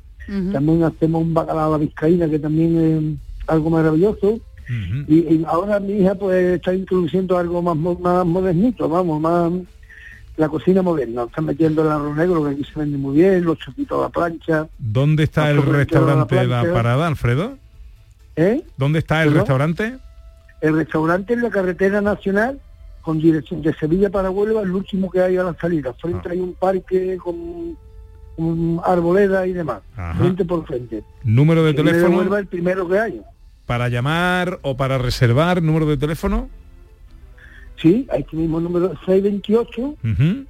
También hacemos un bacalao a la vizcaína que también es algo maravilloso. y, y ahora mi hija pues está introduciendo algo más, más modernito, vamos, más la cocina moderna. Está metiendo el arroz negro que aquí se vende muy bien, los choquitos a la plancha. ¿Dónde está el restaurante a la. Parada, Alfredo? ¿Eh? ¿Dónde está el ¿Perdón? restaurante? El restaurante en la carretera nacional con dirección de Sevilla para Huelva, el último que hay a la salida. Frente hay un parque con, con arboleda y demás. Ajá. Frente por frente. Número de teléfono Huelva el primero que hay. para llamar o para reservar, número de teléfono. Sí, hay este mismo número 628 Ujú.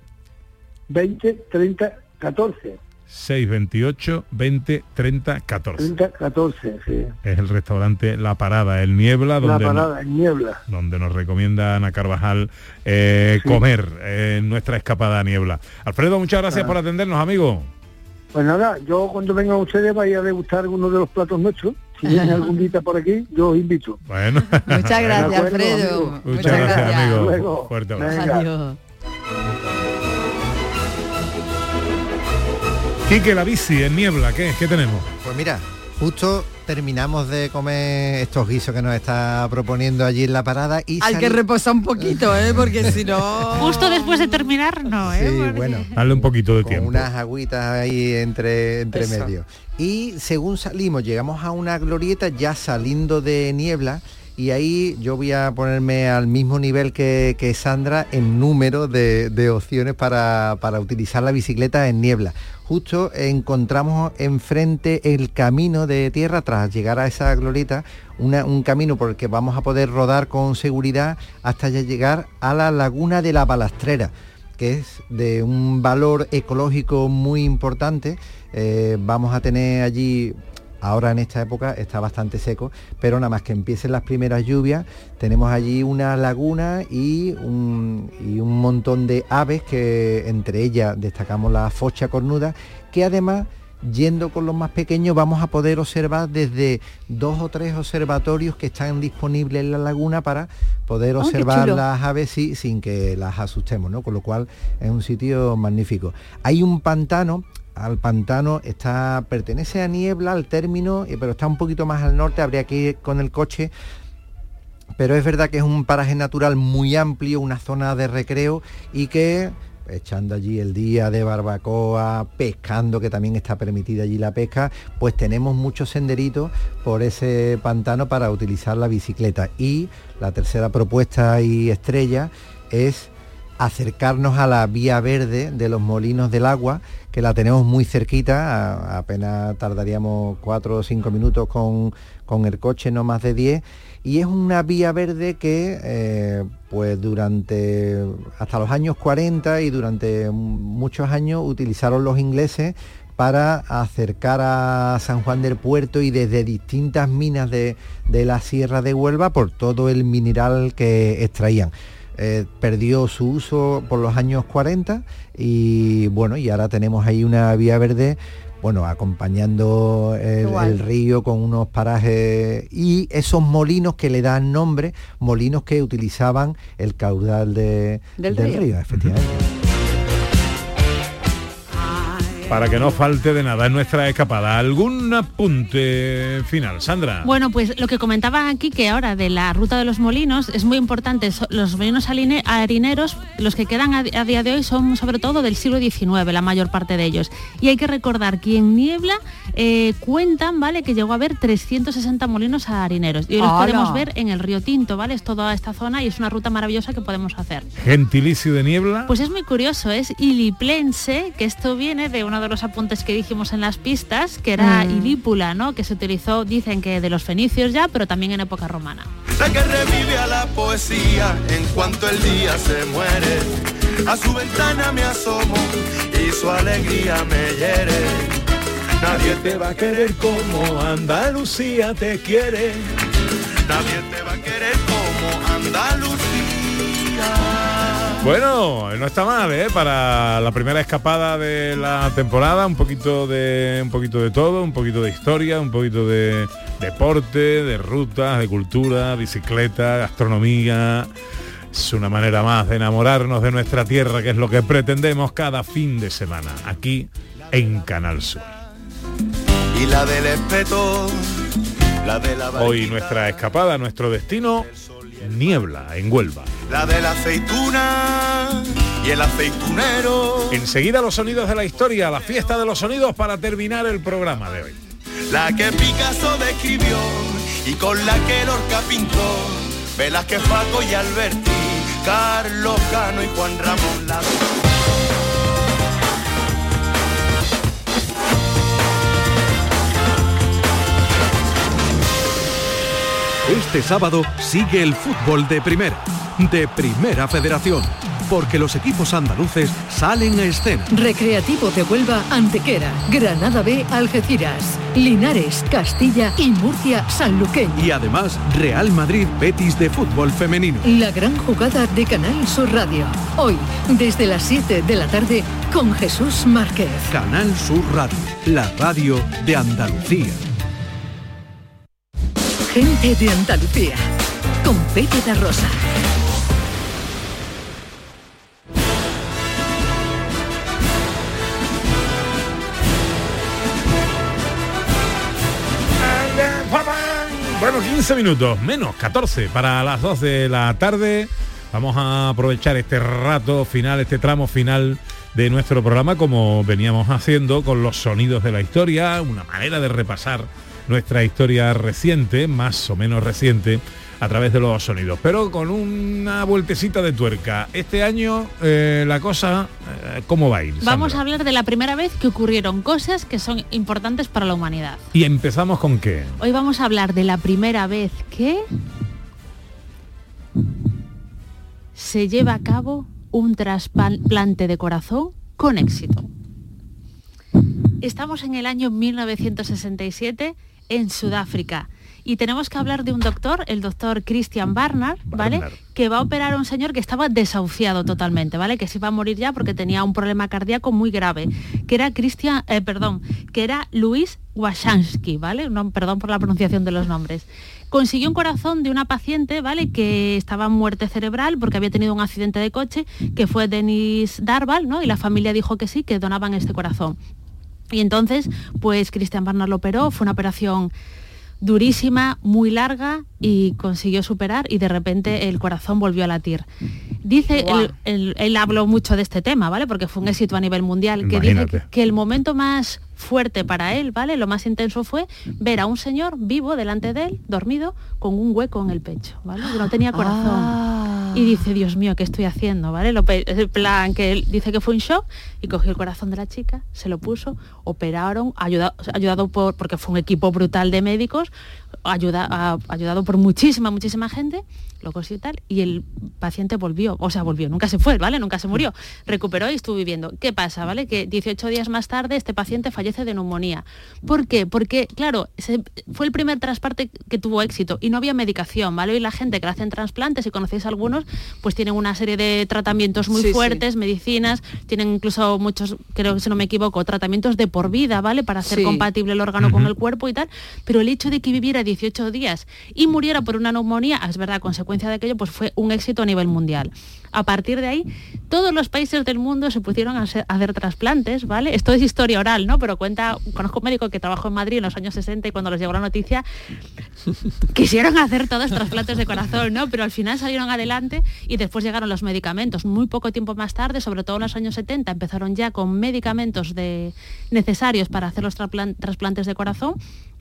20 30 14. 628 20 30 14. 30 14, sí. Es el restaurante La Parada, el Niebla, La donde, parada en niebla. donde nos recomienda Ana Carvajal eh, Sí. comer en nuestra escapada a Niebla. Alfredo, muchas gracias Ah. por atendernos, amigo. Pues nada, yo cuando vengan ustedes vaya a degustar alguno de los platos nuestros. Si vienen algún día por aquí, yo os invito. Bueno. Muchas gracias, Alfredo. Muchas, Muchas gracias, gracias. amigo. Luego. Fuerte abrazo. Adiós. Quique, la bici en Niebla, ¿qué, ¿Qué tenemos? Pues mira, justo terminamos de comer estos guisos que nos está proponiendo allí en la parada y Hay que reposar un poquito, ¿eh? Porque si no... Justo después de terminar, no, ¿eh? Sí, Porque- bueno. Dale un poquito de con tiempo. unas agüitas ahí entre, entre Eso. medio. Y según salimos, llegamos a una glorieta ya saliendo de niebla y ahí yo voy a ponerme al mismo nivel que, que Sandra en número de, de opciones para, para utilizar la bicicleta en niebla. Justo encontramos enfrente el camino de tierra tras llegar a esa glorieta, una- un camino por el que vamos a poder rodar con seguridad hasta ya llegar a la laguna de la balastrera que es de un valor ecológico muy importante. Eh, vamos a tener allí, ahora en esta época está bastante seco, pero nada más que empiecen las primeras lluvias, tenemos allí una laguna y un, y un montón de aves que entre ellas destacamos la focha cornuda, que además yendo con los más pequeños vamos a poder observar desde dos o tres observatorios que están disponibles en la laguna para poder qué observar las aves sí, sin que las asustemos, ¿no? Con lo cual es un sitio magnífico. Hay un pantano, al pantano está, pertenece a Niebla, al término, eh, pero está un poquito más al norte, habría que ir con el coche pero es verdad que es un paraje natural muy amplio, una zona de recreo y que echando allí el día de barbacoa, pescando, que también está permitida allí la pesca, pues tenemos muchos senderitos por ese pantano para utilizar la bicicleta. Y la tercera propuesta y estrella es acercarnos a la vía verde de los molinos del agua, que la tenemos muy cerquita, apenas tardaríamos cuatro o cinco minutos con, con el coche, no más de 10, y es una vía verde que eh, pues durante hasta los años 40 y durante muchos años utilizaron los ingleses para acercar a San Juan del Puerto y desde distintas minas de, de la Sierra de Huelva por todo el mineral que extraían. Eh, perdió su uso por los años 40 y bueno, y ahora tenemos ahí una vía verde, bueno, acompañando el, río con unos parajes y esos molinos que le dan nombre, molinos que utilizaban el caudal de- Del del río. río, efectivamente. Para que no falte de nada en nuestra escapada. ¿Algún apunte final, Sandra? Bueno, pues lo que comentaba aquí que ahora de la ruta de los molinos es muy importante. Los molinos harineros, los que quedan a, día de hoy son sobre todo del siglo XIX, la mayor parte de ellos. Y hay que recordar que en Niebla eh, cuentan, ¿vale? Que llegó a haber 360 molinos harineros. Y hoy los ¡Hala! podemos ver en el río Tinto, ¿vale? Es toda esta zona y es una ruta maravillosa que podemos hacer. Gentilicio de niebla. Pues es muy curioso, es iliplense, que esto viene de uno de los apuntes que dijimos en las pistas, que era Mm. ilípula, ¿no? Que se utilizó, dicen que de los fenicios ya, pero también en época romana. La que revive a la poesía en cuanto el día se muere. A su ventana me asomo y su alegría me hiere. Nadie te va a querer como Andalucía te quiere. Nadie te va a querer como Andalucía. Bueno, no está mal, ¿eh? Para la primera escapada de la temporada, un poquito de un poquito de todo, un poquito de historia, un poquito de deporte, de rutas, de cultura, bicicleta, gastronomía. Es una manera más de enamorarnos de nuestra tierra, que es lo que pretendemos cada fin de semana, aquí en Canal Sur. Y la del espeto, la de la Hoy nuestra escapada, nuestro destino, niebla en Huelva. La de la aceituna y el aceitunero. Enseguida los sonidos de la historia, la fiesta de los sonidos para terminar el programa de hoy. La que Picasso describió y con la que Lorca pintó. Velázquez, Paco y Alberti, Carlos Cano y Juan Ramón la Este sábado sigue el fútbol de primera, de primera federación, porque los equipos andaluces salen a escena. Recreativo de Huelva, Antequera, Granada B, Algeciras, Linares, Castilla y Murcia, Sanluqueño. Y además Real Madrid Betis de fútbol femenino. La gran jugada de Canal Sur Radio. Hoy, desde las 7 de la tarde, con Jesús Márquez. Canal Sur Radio, la radio de Andalucía. Gente de Andalucía, con Pepe da Rosa. 15 minutos, menos 14 para las 2 de la tarde. Vamos a aprovechar este rato final, este tramo final de nuestro programa como veníamos haciendo con los sonidos de la historia, una manera de repasar nuestra historia reciente, más o menos reciente, a través de los sonidos, pero con una vueltecita de tuerca. Este año eh, la cosa, eh, ¿cómo va a ir? Vamos a hablar de la primera vez que ocurrieron cosas que son importantes para la humanidad. Y empezamos con qué? Hoy vamos a hablar de la primera vez que se lleva a cabo un trasplante de corazón con éxito. Estamos en el año 1967 en Sudáfrica y tenemos que hablar de un doctor, el doctor Christian Barnard, ¿vale? Barnard. Que va a operar a un señor que estaba desahuciado totalmente, ¿vale? Que se iba a morir ya porque tenía un problema cardíaco muy grave, que era Christian, eh, perdón, que era Luis Washansky, ¿vale? No, perdón por la pronunciación de los nombres. Consiguió un corazón de una paciente, ¿vale? Que estaba en muerte cerebral porque había tenido un accidente de coche, que fue Denis Darval, ¿no? Y la familia dijo que sí, que donaban este corazón. Y entonces, pues Christian Barnard lo operó, fue una operación durísima, muy larga y consiguió superar y de repente el corazón volvió a latir. Dice, él, él- él habló mucho de este tema, ¿vale? Porque fue un éxito a nivel mundial, que dice Imagínate. que, que el momento más fuerte para él, ¿vale? Lo más intenso fue ver a un señor vivo delante de él, dormido, con un hueco en el pecho, ¿vale? Que no tenía corazón. Y dice, Dios mío, ¿qué estoy haciendo? ¿Vale? Lo el plan que él dice que fue un shock y cogió el corazón de la chica, se lo puso, operaron, ayuda- ayudado por, porque fue un equipo brutal de médicos, ayuda- ayudado por muchísima, muchísima gente, lo consiguió y tal, y el paciente volvió, o sea, volvió, nunca se fue, ¿vale? Nunca se murió, recuperó y estuvo viviendo. ¿Qué pasa, ¿vale? Que 18 días más tarde este paciente fallece de neumonía. ¿Por qué? Porque, claro, se- fue el primer trasplante que tuvo éxito y no había medicación, ¿vale? Y la gente que le hacen trasplantes, si conocéis algunos, pues tienen una serie de tratamientos muy Sí, sí. fuertes, medicinas, tienen incluso muchos, creo que si no me equivoco, tratamientos de por vida, ¿vale? Para hacer Sí. compatible el órgano con el cuerpo y tal, pero el hecho de que viviera 18 días y muriera por una neumonía, es verdad, a consecuencia de aquello, pues fue un éxito a nivel mundial. A partir de ahí, todos los países del mundo se pusieron a hacer, a hacer trasplantes, ¿vale? Esto es historia oral, ¿no? Pero cuenta, conozco un médico que trabajó en Madrid en los años 60 y cuando les llegó la noticia quisieron hacer todos trasplantes de corazón, ¿no? Pero al final salieron adelante y después llegaron los medicamentos. Muy poco tiempo más tarde, sobre todo en los años 70, empezaron ya con medicamentos de, necesarios para hacer los trasplan- trasplantes de corazón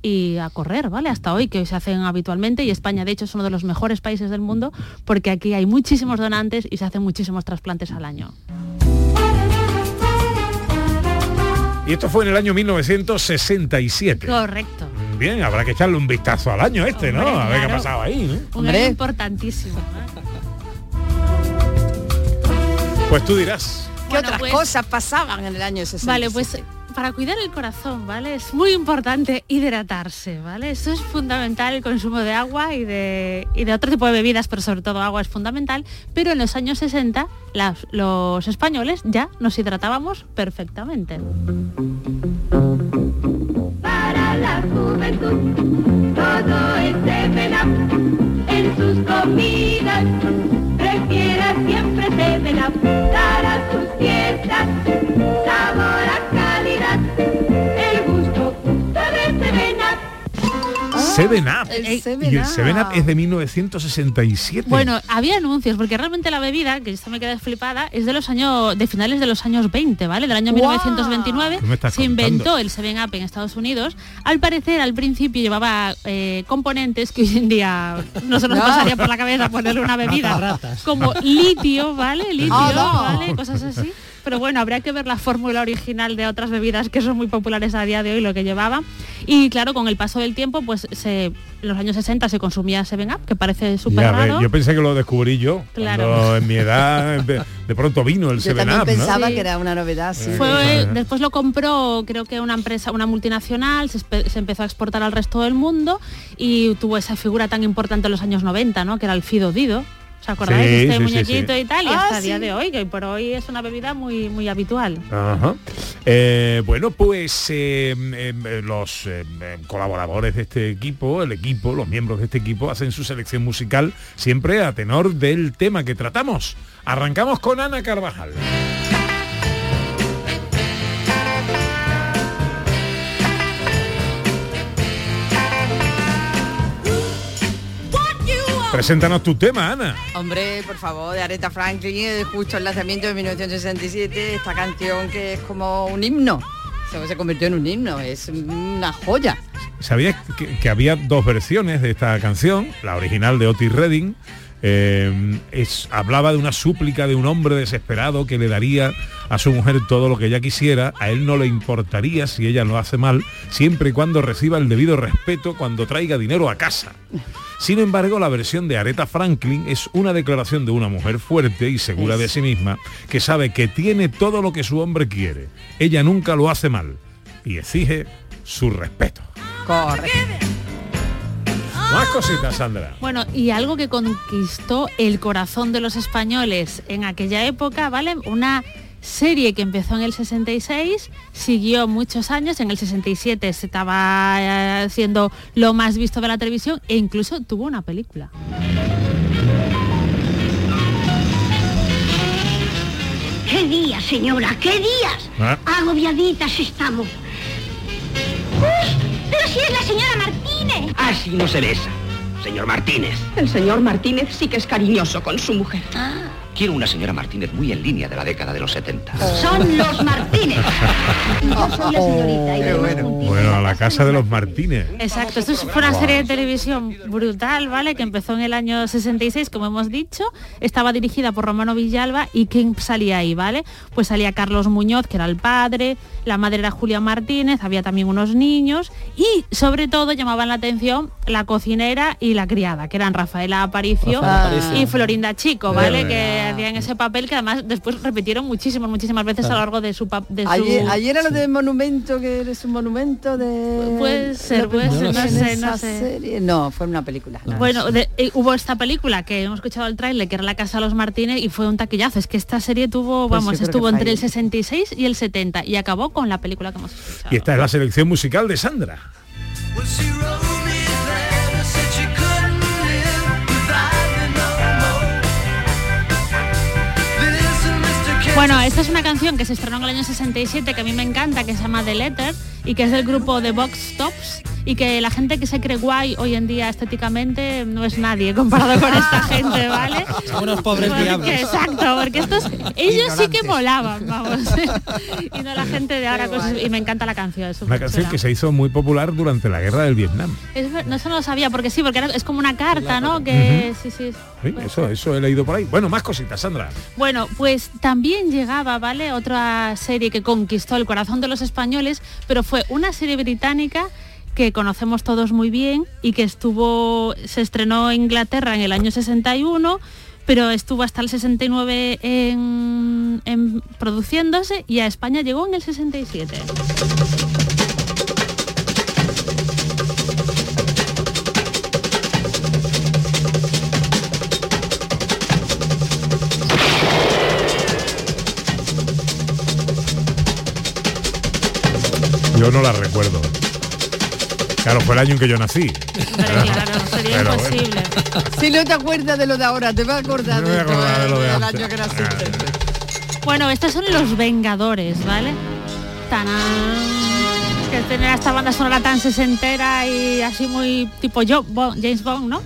y a correr, ¿vale? Hasta hoy, que se hacen habitualmente y España, de hecho, es uno de los mejores países del mundo porque aquí hay muchísimos donantes y se hacen muchísimos trasplantes al año. Y esto fue en el año 1967. Correcto. Bien, habrá que echarle un vistazo al año este, ¿no? A ver qué ha pasado ahí, ¿no? Un año importantísimo. Pues tú dirás. ¿Qué Bueno, otras pues- cosas pasaban en el año 60? Vale, pues para cuidar el corazón, ¿vale? Es muy importante hidratarse, ¿vale? Eso es fundamental, el consumo de agua y de, y de otro tipo de bebidas, pero sobre todo agua es fundamental. Pero en los años 60 las- los españoles ya nos hidratábamos perfectamente. Para la juventud, todo es Up. En sus comidas, prefiera siempre Up. Para sus fiestas, sabor a Seven Up. el Seven y el Up. Seven Up es de 1967. Bueno, había anuncios, porque realmente la bebida, que esto me queda flipada, es de los años, de finales de los años 20, ¿vale? Del año ¡Guau! 1929 ¿Qué me estás se contando? inventó el 7-Up en Estados Unidos. Al parecer, al principio llevaba eh, componentes que hoy en día no se nos No. pasaría por la cabeza ponerle una bebida Ratas. como litio, ¿vale? Litio, no. ¿vale? Cosas así. Pero bueno, habría que ver la fórmula original de otras bebidas que son muy populares a día de hoy, lo que llevaba. Y claro, con el paso del tiempo, pues se, en los años 60 se consumía 7-Up, que parece súper raro. yo pensé que lo descubrí yo. Claro. En mi edad de, de pronto vino el Yo Seven también Up, ¿no? pensaba que era una novedad, sí. Fue, Ajá. después lo compró, creo que una empresa, una multinacional, se, se empezó a exportar al resto del mundo y tuvo esa figura tan importante en los años 90, ¿no? Que era el Fido Dido. ¿Os acordáis? Sí, de este sí, muñequito sí. y tal, y Ah, hasta el día de hoy, que por hoy es una bebida muy, muy habitual. Ajá. Eh, bueno, pues eh, eh, los eh, eh, colaboradores de este equipo, el equipo, los miembros de este equipo hacen su selección musical siempre a tenor del tema que tratamos. Arrancamos con Ana Carvajal. Preséntanos tu tema, Ana. Hombre, por favor, de Aretha Franklin, justo el lanzamiento de 1967, esta canción que es como un himno. Se, se convirtió en un himno, es una joya. ¿Sabías que, que había dos versiones de esta canción? La original de Otis Redding. Eh, es, hablaba de una súplica de un hombre desesperado que le daría a su mujer todo lo que ella quisiera, a él no le importaría si ella lo hace mal, siempre y cuando reciba el debido respeto cuando traiga dinero a casa. Sin embargo, la versión de Aretha Franklin es una declaración de una mujer fuerte y segura de sí misma, que sabe que tiene todo lo que su hombre quiere. Ella nunca lo hace mal y exige su respeto. Correcto. Más cositas, Sandra. Bueno, y algo que conquistó el corazón de los españoles en aquella época, ¿vale? Una serie que empezó en el 66, siguió muchos años, en el 67 se estaba eh, siendo lo más visto de la televisión e incluso tuvo una película. ¿Qué días, señora? ¿Qué días? Ah. Agobiaditas estamos. ¡Uy! ¡Pero si es la señora Martínez! Así no se besa, señor Martínez. El señor Martínez sí que es cariñoso con su mujer. Quiero una señora Martínez muy en línea de la década de los 70. Son los Martínez. Yo soy la señorita y un Bueno, a la casa de los Martínez. Exacto, esto fue una serie de televisión brutal, ¿vale? Que empezó en el año 66, como hemos dicho, estaba dirigida por Romano Villalba y ¿quién salía ahí, ¿vale? Pues salía Carlos Muñoz, que era el padre, la madre era Julia Martínez, había también unos niños y sobre todo llamaban la atención la cocinera y la criada, que eran Rafaela Aparicio y Florinda Chico, ¿vale? Que hacían ese papel que además después repitieron muchísimas, muchísimas veces a lo largo de su... De su... Ayer, ayer era lo de monumento, que eres un monumento de... Puede ser, ¿Lo puede ser, no sé, no sé. serie? No, fue una película. Bueno, de- eh, hubo esta película que hemos escuchado el tráiler, que era La Casa de los Martínez, y fue un taquillazo. Es que esta serie tuvo, Pues vamos, estuvo entre ahí. el 66 y el 70 y acabó con la película que hemos escuchado. Y esta es la selección musical de Sandra. Bueno, esta es una canción que se estrenó en el año 67 que a mí me encanta, que se llama The Letter y que es del grupo The Box Tops y que la gente que se cree guay hoy en día estéticamente no es nadie comparado con esta gente, ¿vale? Son unos pobres Porque- diablos. Exacto, porque estos ellos sí que molaban, vamos. y no la gente de ahora cosas y me encanta la canción, es Una canción chula. que se hizo muy popular durante la guerra del Vietnam. Es ver- no, eso no lo sabía, porque sí, porque era- es como una carta, ¿no? Que sí, sí. Sí, eso, eso he leído por ahí. Bueno, más cositas, Sandra. Bueno, pues también llegaba, ¿vale? Otra serie que conquistó el corazón de los españoles, pero fue una serie británica que conocemos todos muy bien y que estuvo, se estrenó en Inglaterra en el año 61, pero estuvo hasta el 69 en, en produciéndose y a España llegó en el 67. Yo no la recuerdo. Claro, fue el año en que yo nací. Claro, sería Pero bueno. imposible. Si no te acuerdas de lo de ahora, te vas a acordar Me voy a de, acordar de lo de del antes. año que naciste. Bueno, estos son los Vengadores, ¿vale? Tanán. Que tener esta banda sonora tan sesentera y así muy tipo yo, James Bond, ¿no?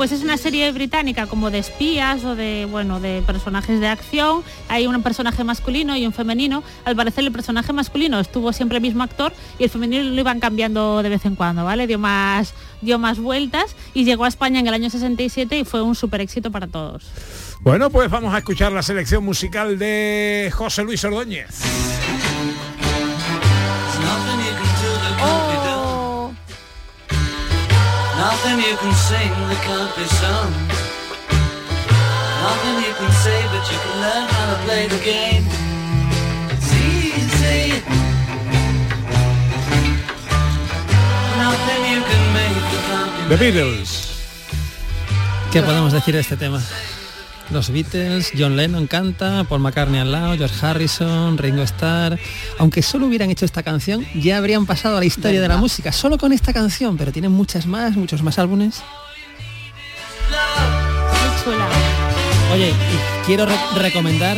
Pues es una serie británica como de espías o de, bueno, de personajes de acción. Hay un personaje masculino y un femenino. Al parecer el personaje masculino estuvo siempre el mismo actor y el femenino lo iban cambiando de vez en cuando, ¿vale? Dio más, dio más vueltas y llegó a España en el año 67 y fue un super éxito para todos. Bueno, pues vamos a escuchar la selección musical de José Luis Ordóñez. Nothing you can sing that can't be sung. Nothing you can say, but you can learn how to play the game. It's easy. Nothing you can make that can't be The Beatles. ¿Qué podemos decir de este tema? Los Beatles, John Lennon canta, Paul McCartney al lado, George Harrison, Ringo Starr. Aunque solo hubieran hecho esta canción, ya habrían pasado a la historia de la música, solo con esta canción, pero tienen muchas más, muchos más álbumes. Oye, y quiero re- recomendar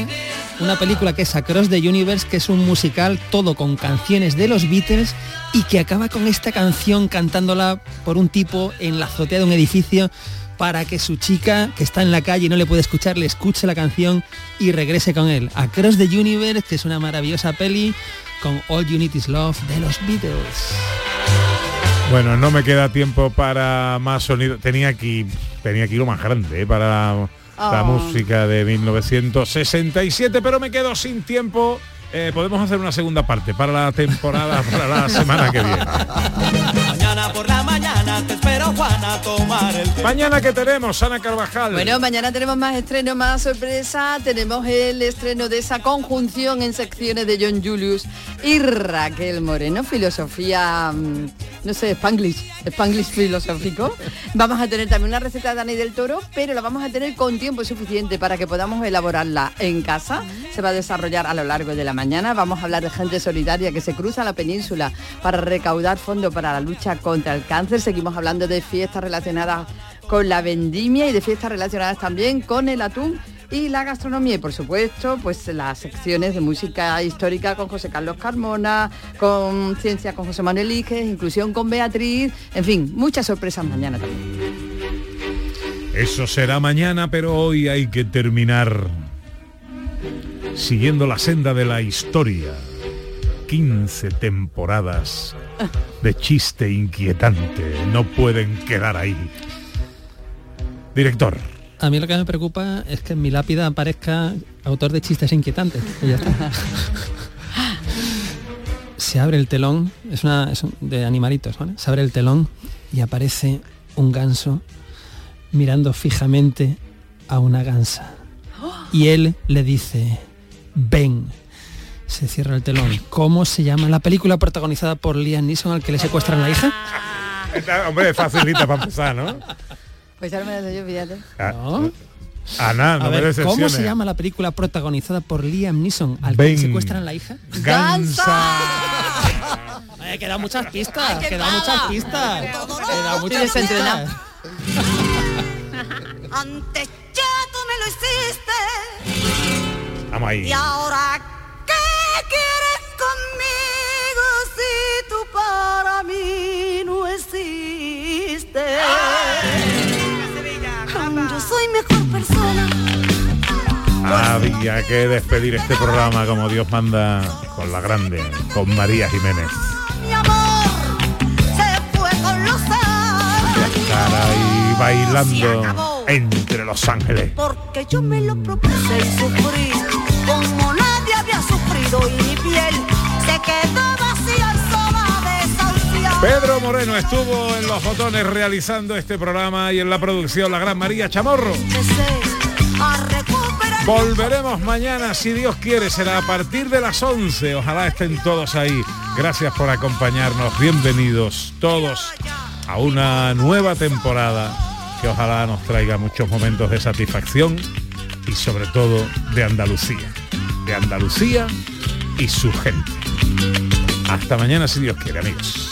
una película que es Across the Universe, que es un musical todo con canciones de los Beatles y que acaba con esta canción cantándola por un tipo en la azotea de un edificio para que su chica que está en la calle y no le puede escuchar le escuche la canción y regrese con él. Across the Universe, que es una maravillosa peli con All You Need Is Love de los Beatles. Bueno, no me queda tiempo para más sonido. Tenía aquí, tenía aquí lo más grande ¿eh? para la Oh. música de 1967, pero me quedo sin tiempo. Eh, podemos hacer una segunda parte para la temporada, para la semana que viene. Mañana por la mañana te espero Juana a tomar el té. Mañana que tenemos, Ana Carvajal. Bueno, mañana tenemos más estreno, más sorpresa. Tenemos el estreno de esa conjunción en secciones de John Julius y Raquel Moreno, filosofía, mm, no sé, Spanglish, Spanglish filosófico. Vamos a tener también una receta de Dani del Toro, pero la vamos a tener con tiempo suficiente para que podamos elaborarla en casa. Se va a desarrollar a lo largo de la mañana. Vamos a hablar de gente solidaria que se cruza la península para recaudar fondos para la lucha contra el cáncer. Seguimos hablando de fiestas relacionadas con la vendimia y de fiestas relacionadas también con el atún y la gastronomía y por supuesto pues las secciones de música histórica con José Carlos Carmona, con ciencia con José Manuel Iges, inclusión con Beatriz, en fin, muchas sorpresas mañana también. Eso será mañana, pero hoy hay que terminar siguiendo la senda de la historia. 15 temporadas de chiste inquietante no pueden quedar ahí. Director. A mí lo que me preocupa es que en mi lápida aparezca autor de chistes inquietantes. y ya está. Se abre el telón, es una es un- de animalitos, ¿vale? Se abre el telón y aparece un ganso mirando fijamente a una gansa. Y él le dice, ven. Se cierra el telón. ¿Cómo se llama la película protagonizada por Liam Neeson al que le secuestran la hija? Esta, hombre, facilita para empezar, ¿no? Pues ya no me la yo, fíjate. Ah, Ana, no A me ver, ¿Cómo se llama la película protagonizada por Liam Neeson al que Ven. le secuestran la hija? Gansa. He quedado muchas pistas, queda muchas pistas. Queda muchas pistas. Antes ya tú me lo hiciste. Vamos ahí. Y ahora, ¿qué quieres conmigo si tú para mí no existes? Yo soy mejor persona. Había que despedir este programa como Dios manda con la grande, con María Jiménez. Mi amor se fue con los años. Cara y bailando entre Los Ángeles. Porque yo me lo propuse y sufrí como nadie había sufrido y mi piel se quedó vacía. Pedro Moreno estuvo en los botones realizando este programa y en la producción la gran María Chamorro. Volveremos mañana, si Dios quiere, será a partir de las 11. Ojalá estén todos ahí. Gracias por acompañarnos. Bienvenidos todos a una nueva temporada que ojalá nos traiga muchos momentos de satisfacción y sobre todo de Andalucía. De Andalucía y su gente. Hasta mañana, si Dios quiere, amigos.